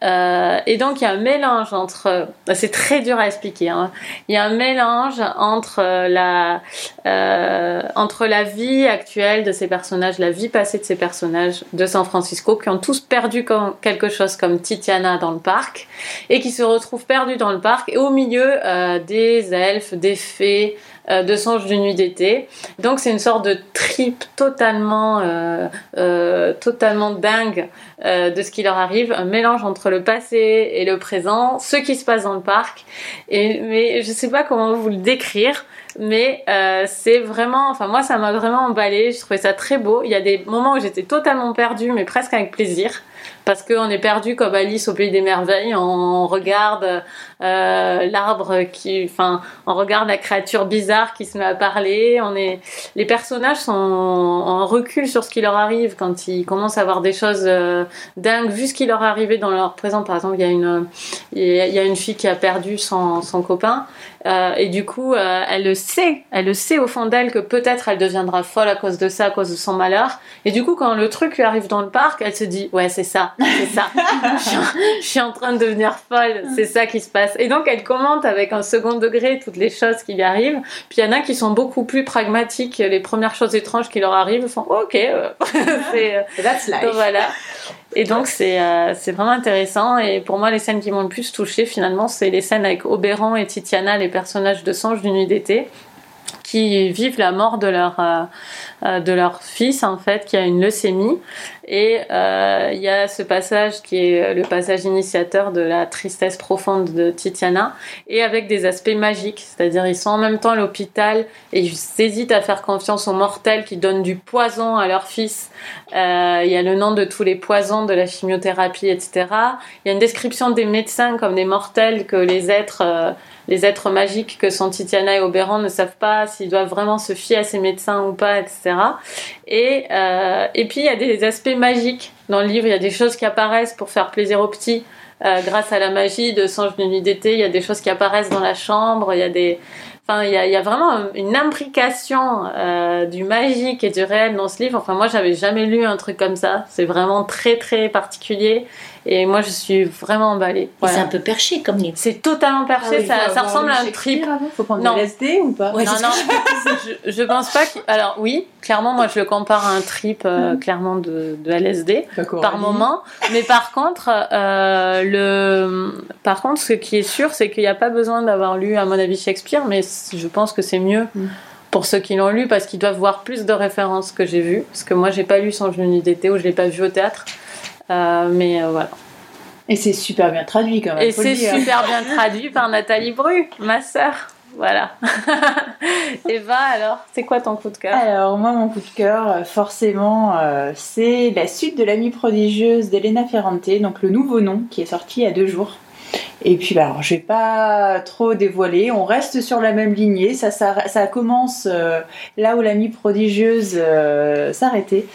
Euh, et donc il y a un mélange entre, c'est très dur à expliquer, hein. il y a un mélange entre euh, la, euh, entre la vie actuelle de ces personnages, la vie passée de ces personnages de San Francisco qui ont tous perdu quelque chose comme Titiana dans le parc et qui se retrouvent perdus dans le parc et au milieu euh, des elfes, des fées, euh, de songes d'une nuit d'été. Donc c'est une sorte de trip totalement, euh, euh, totalement dingue de ce qui leur arrive, un mélange entre le passé et le présent, ce qui se passe dans le parc. Et mais je sais pas comment vous le décrire. Mais c'est vraiment, enfin moi ça m'a vraiment emballé. Je trouvais ça très beau. Il y a des moments où j'étais totalement perdue, mais presque avec plaisir, parce qu'on est perdu comme Alice au pays des merveilles. On regarde euh, l'arbre qui, enfin, on regarde la créature bizarre qui se met à parler. On est, les personnages sont en recul sur ce qui leur arrive quand ils commencent à voir des choses euh, dingues, vu ce qui leur est arrivé dans leur présent. Par exemple, il y a une, il y a- une fille qui a perdu son, son copain. Euh, et du coup, euh, elle le sait, elle le sait au fond d'elle que peut-être elle deviendra folle à cause de ça, à cause de son malheur. Et du coup, quand le truc lui arrive dans le parc, elle se dit ouais c'est ça, c'est ça. [LAUGHS] je, suis, je suis en train de devenir folle, c'est ça qui se passe. Et donc elle commente avec un second degré toutes les choses qui lui arrivent. Puis il y en a qui sont beaucoup plus pragmatiques. Les premières choses étranges qui leur arrivent font ok, euh, [LAUGHS] c'est That's donc life. voilà. Et donc c'est euh, c'est vraiment intéressant. Et pour moi les scènes qui m'ont le plus touchée finalement c'est les scènes avec Oberon et Titiana les personnages de Songe d'une nuit d'été qui vivent la mort de leur euh, euh, de leur fils en fait qui a une leucémie et euh, il y a ce passage qui est le passage initiateur de la tristesse profonde de Titiana et avec des aspects magiques. C'est-à-dire ils sont en même temps à l'hôpital et ils hésitent à faire confiance aux mortels qui donnent du poison à leur fils. Euh, il y a le nom de tous les poisons de la chimiothérapie etc il y a une description des médecins comme des mortels que les êtres euh, les êtres magiques que sont Titiana et Oberon ne savent pas s'ils doivent vraiment se fier à ces médecins ou pas, etc. Et, et puis il y a des aspects magiques dans le livre, il y a des choses qui apparaissent pour faire plaisir aux petits. euh, grâce à la magie de Songe de nuit d'été, il y a des choses qui apparaissent dans la chambre, il y a des... Enfin, il y a, il y a vraiment une imbrication euh, du magique et du réel dans ce livre. Enfin, moi, j'avais jamais lu un truc comme ça. C'est vraiment très, très particulier. Et moi, je suis vraiment emballée. Voilà. C'est un peu perché comme livre. C'est totalement perché, Ah oui, ça, faut ça avoir ressemble à un trip. avant. Faut prendre Non. de LSD ou pas Ouais, non, non, [LAUGHS] je, je pense pas que. Alors, oui, clairement, moi, je le compare à un trip, euh, clairement, de, de LSD par moment. Mais par contre, euh, le, par contre, ce qui est sûr, c'est qu'il n'y a pas besoin d'avoir lu, à mon avis, Shakespeare, mais je pense que c'est mieux. Mm. Pour ceux qui l'ont lu, parce qu'ils doivent voir plus de références que j'ai vues. Parce que moi, j'ai pas lu Sans genou d'été ou je l'ai pas vu au théâtre. Euh, mais euh, voilà. Et c'est super bien traduit quand même. Et c'est super bien [LAUGHS] traduit par Nathalie Bru, ma sœur. Voilà. [LAUGHS] Eva, alors, c'est quoi ton coup de cœur? Alors, moi, mon coup de cœur, euh, forcément, euh, c'est la suite de l'amie prodigieuse d'Elena Ferrante, donc le nouveau nom qui est sorti il y a deux jours. Et puis, bah, alors, je vais pas trop dévoiler. On reste sur la même lignée. Ça, ça, ça commence euh, là où l'amie prodigieuse euh, s'arrêtait.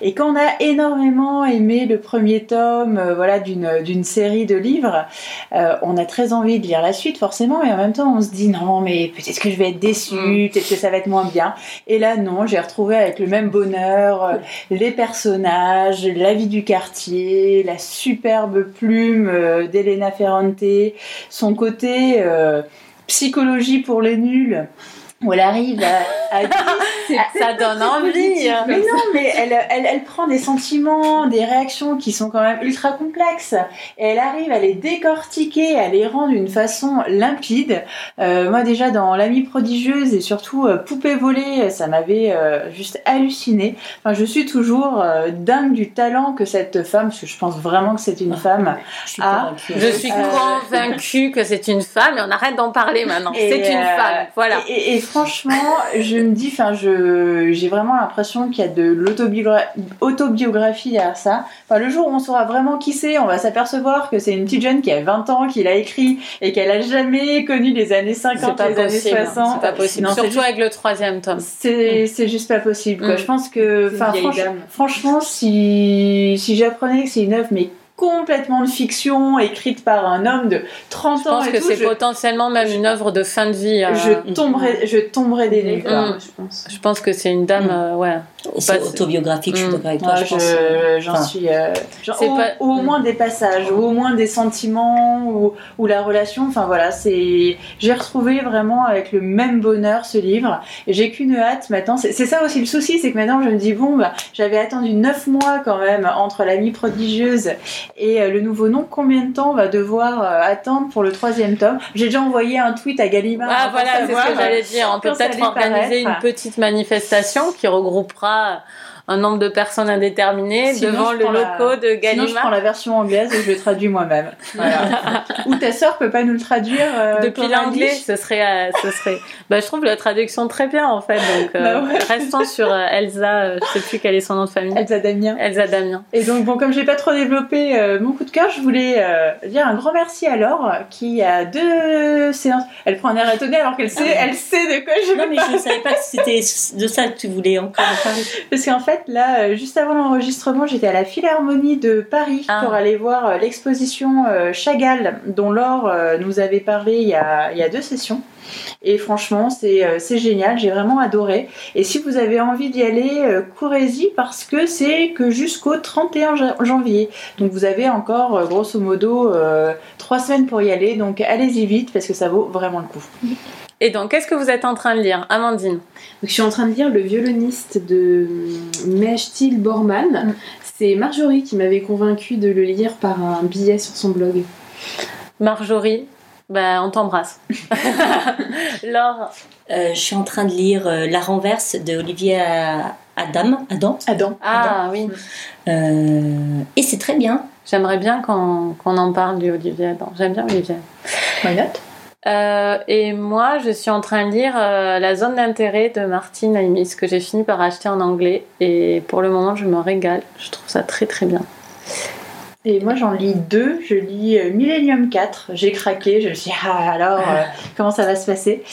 Et quand on a énormément aimé le premier tome, euh, voilà, d'une d'une série de livres, on a très envie de lire la suite, forcément. Et en même temps, on se dit non, mais peut-être que je vais être déçue, Mm. peut-être que ça va être moins bien. Et là, non, j'ai retrouvé avec le même bonheur les personnages, la vie du quartier, la superbe plume d'Elena Ferrante, son côté euh, psychologie pour les nuls, où elle arrive à, à dire [LAUGHS] Ça donne envie. hein. mais non, mais elle, elle, elle prend des sentiments, des réactions qui sont quand même ultra complexes, et elle arrive à les décortiquer, à les rendre d'une façon limpide. Euh, moi déjà dans L'amie prodigieuse et surtout euh, Poupée volée, ça m'avait euh, juste halluciné. Enfin, je suis toujours euh, dingue du talent que cette femme, parce que je pense vraiment que c'est une femme. Je suis Ah, convaincue. Je suis Euh, convaincue que c'est une femme et on arrête d'en parler maintenant. C'est une femme, voilà. Et, et franchement, je me dis, enfin, je, j'ai vraiment l'impression qu'il y a de l'autobiogra- autobiographie derrière ça. Enfin, le jour où on saura vraiment qui c'est, on va s'apercevoir que c'est une petite jeune qui a 20 ans, qui l'a écrit et qu'elle a jamais connu les années C'est 50, pas les possible. années 60. C'est pas possible. Non, c'est Surtout juste- avec le troisième tome. C'est, c'est juste pas possible. Quoi. Mm. Je pense que, enfin, franch- franchement, si, si j'apprenais que c'est une œuvre mais complètement de fiction, écrite par un homme de 30 Je ans pense et que tout, c'est je, potentiellement même une œuvre de fin de vie. euh, je tomberais, je tomberais des quoi. Mm. je pense. Je pense que c'est une dame, Mm. euh, ouais. C'est pas- autobiographique, je suis Mm. d'accord avec toi. Ouais, je pense. je- j'en Enfin, suis. euh, genre, C'est au, pas- au Mm. moins des passages, ou au moins des sentiments, ou, ou la relation. Enfin voilà, c'est. J'ai retrouvé vraiment avec le même bonheur ce livre. Et j'ai qu'une hâte maintenant. C'est c'est ça aussi le souci, c'est que maintenant je me dis bon, bah, j'avais attendu 9 mois quand même entre l'amie prodigieuse et euh, le nouveau nom. Combien de temps on va devoir euh, attendre pour le troisième tome? J'ai déjà envoyé un tweet à Gallimard. Ah voilà, c'est ce que j'allais dire. On peut quand ça peut-être organiser paraître. une petite manifestation qui regroupera un nombre de personnes indéterminées Sinon, devant le prends la- loco de Sinon, je prends Gallimard. la version anglaise et je le traduis moi-même. [LAUGHS] Voilà. Ou ta sœur peut pas nous le traduire euh, Depuis l'anglais, ce serait, euh, ce serait. Bah, je trouve la traduction très bien en fait. Donc, euh, Bah ouais. restons sur euh, Elsa. euh, je sais plus quel est son nom de famille. Elsa Damien. Elsa Damien. Et donc, bon, comme j'ai pas trop développé euh, mon coup de cœur, je voulais euh, dire un grand merci à Laure qui a deux séances. Elle prend un air étonné alors qu'elle sait, Ah ouais. elle sait de quoi je Non, mais parler. je ne savais pas que c'était de ça que tu voulais encore parler. Parce qu'en fait, là, euh, juste avant l'enregistrement, j'étais à la Philharmonie de Paris Ah. pour aller voir euh, l'exposition euh, Chagall, dont Laure nous avait parlé il y a, il y a deux sessions. Et franchement, c'est génial, j'ai vraiment adoré. Et si vous avez envie d'y aller, courez-y parce que c'est que jusqu'au 31 ja- janvier. Donc vous avez encore, grosso modo, euh, trois semaines pour y aller. Donc allez-y vite parce que ça vaut vraiment le coup. Et donc, qu'est-ce que vous êtes en train de lire, Amandine? Donc, je suis en train de lire Le violoniste de Mechtil Borman. Mm. C'est Marjorie qui m'avait convaincue de le lire par un billet sur son blog. Marjorie, bah, on t'embrasse. [LAUGHS] Laure, Euh, je suis en train de lire euh, La renverse de Olivier A- Adam. Adam. Adam. ah oui, Euh, et c'est très bien. j'aimerais bien qu'on qu'on en parle du Olivier Adam. J'aime bien Olivier. Why not? Euh, et moi, je suis en train de lire euh, La zone d'intérêt de Martine Aimis, que j'ai fini par acheter en anglais. Et pour le moment, je me régale. Je trouve ça très très bien. Et moi j'en lis deux, je lis euh, Millennium 4, j'ai craqué, je me suis dit ah alors euh, comment ça va se passer?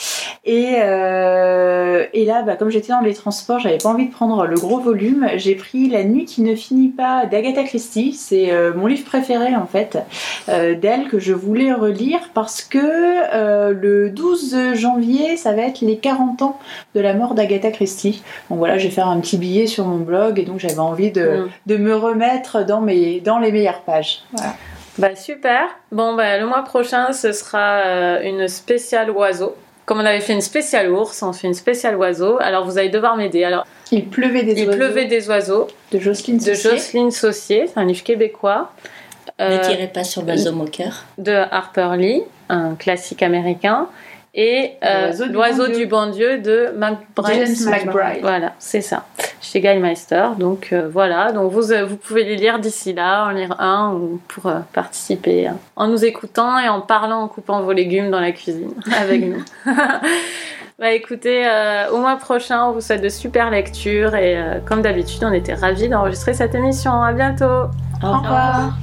Et, euh, et là bah, comme j'étais dans les transports, j'avais pas envie de prendre le gros volume, j'ai pris La nuit qui ne finit pas d'Agatha Christie, c'est euh, mon livre préféré en fait d'elle que je voulais relire parce que le 12 janvier ça va être les 40 ans de la mort d'Agatha Christie. Donc voilà, je vais faire un petit billet sur mon blog et donc j'avais envie de, Mm. de me remettre dans, mes, dans les meilleures Voilà. Bah super. Bon bah le mois prochain ce sera euh, une spéciale oiseau. Comme on avait fait une spéciale ours, on fait une spéciale oiseau. Alors vous allez devoir m'aider. Alors Il pleuvait des il oiseaux pleuvait des oiseaux de Jocelyne de Saucier. Jocelyne Saucier, c'est un livre québécois. Euh, Ne tirez pas sur l'oiseau moqueur. de Harper Lee, un classique américain, et euh, L'oiseau du bon Dieu. de McBride. James McBride. Voilà, c'est ça. Chez Gallmeister. Donc euh, voilà, donc vous, euh, vous pouvez les lire d'ici là, en lire un ou pour participer hein, en nous écoutant et en parlant, en coupant vos légumes dans la cuisine [LAUGHS] avec nous. [LAUGHS] bah écoutez, au mois prochain, on vous souhaite de super lectures et comme d'habitude, on était ravis d'enregistrer cette émission. À bientôt. Au Au revoir.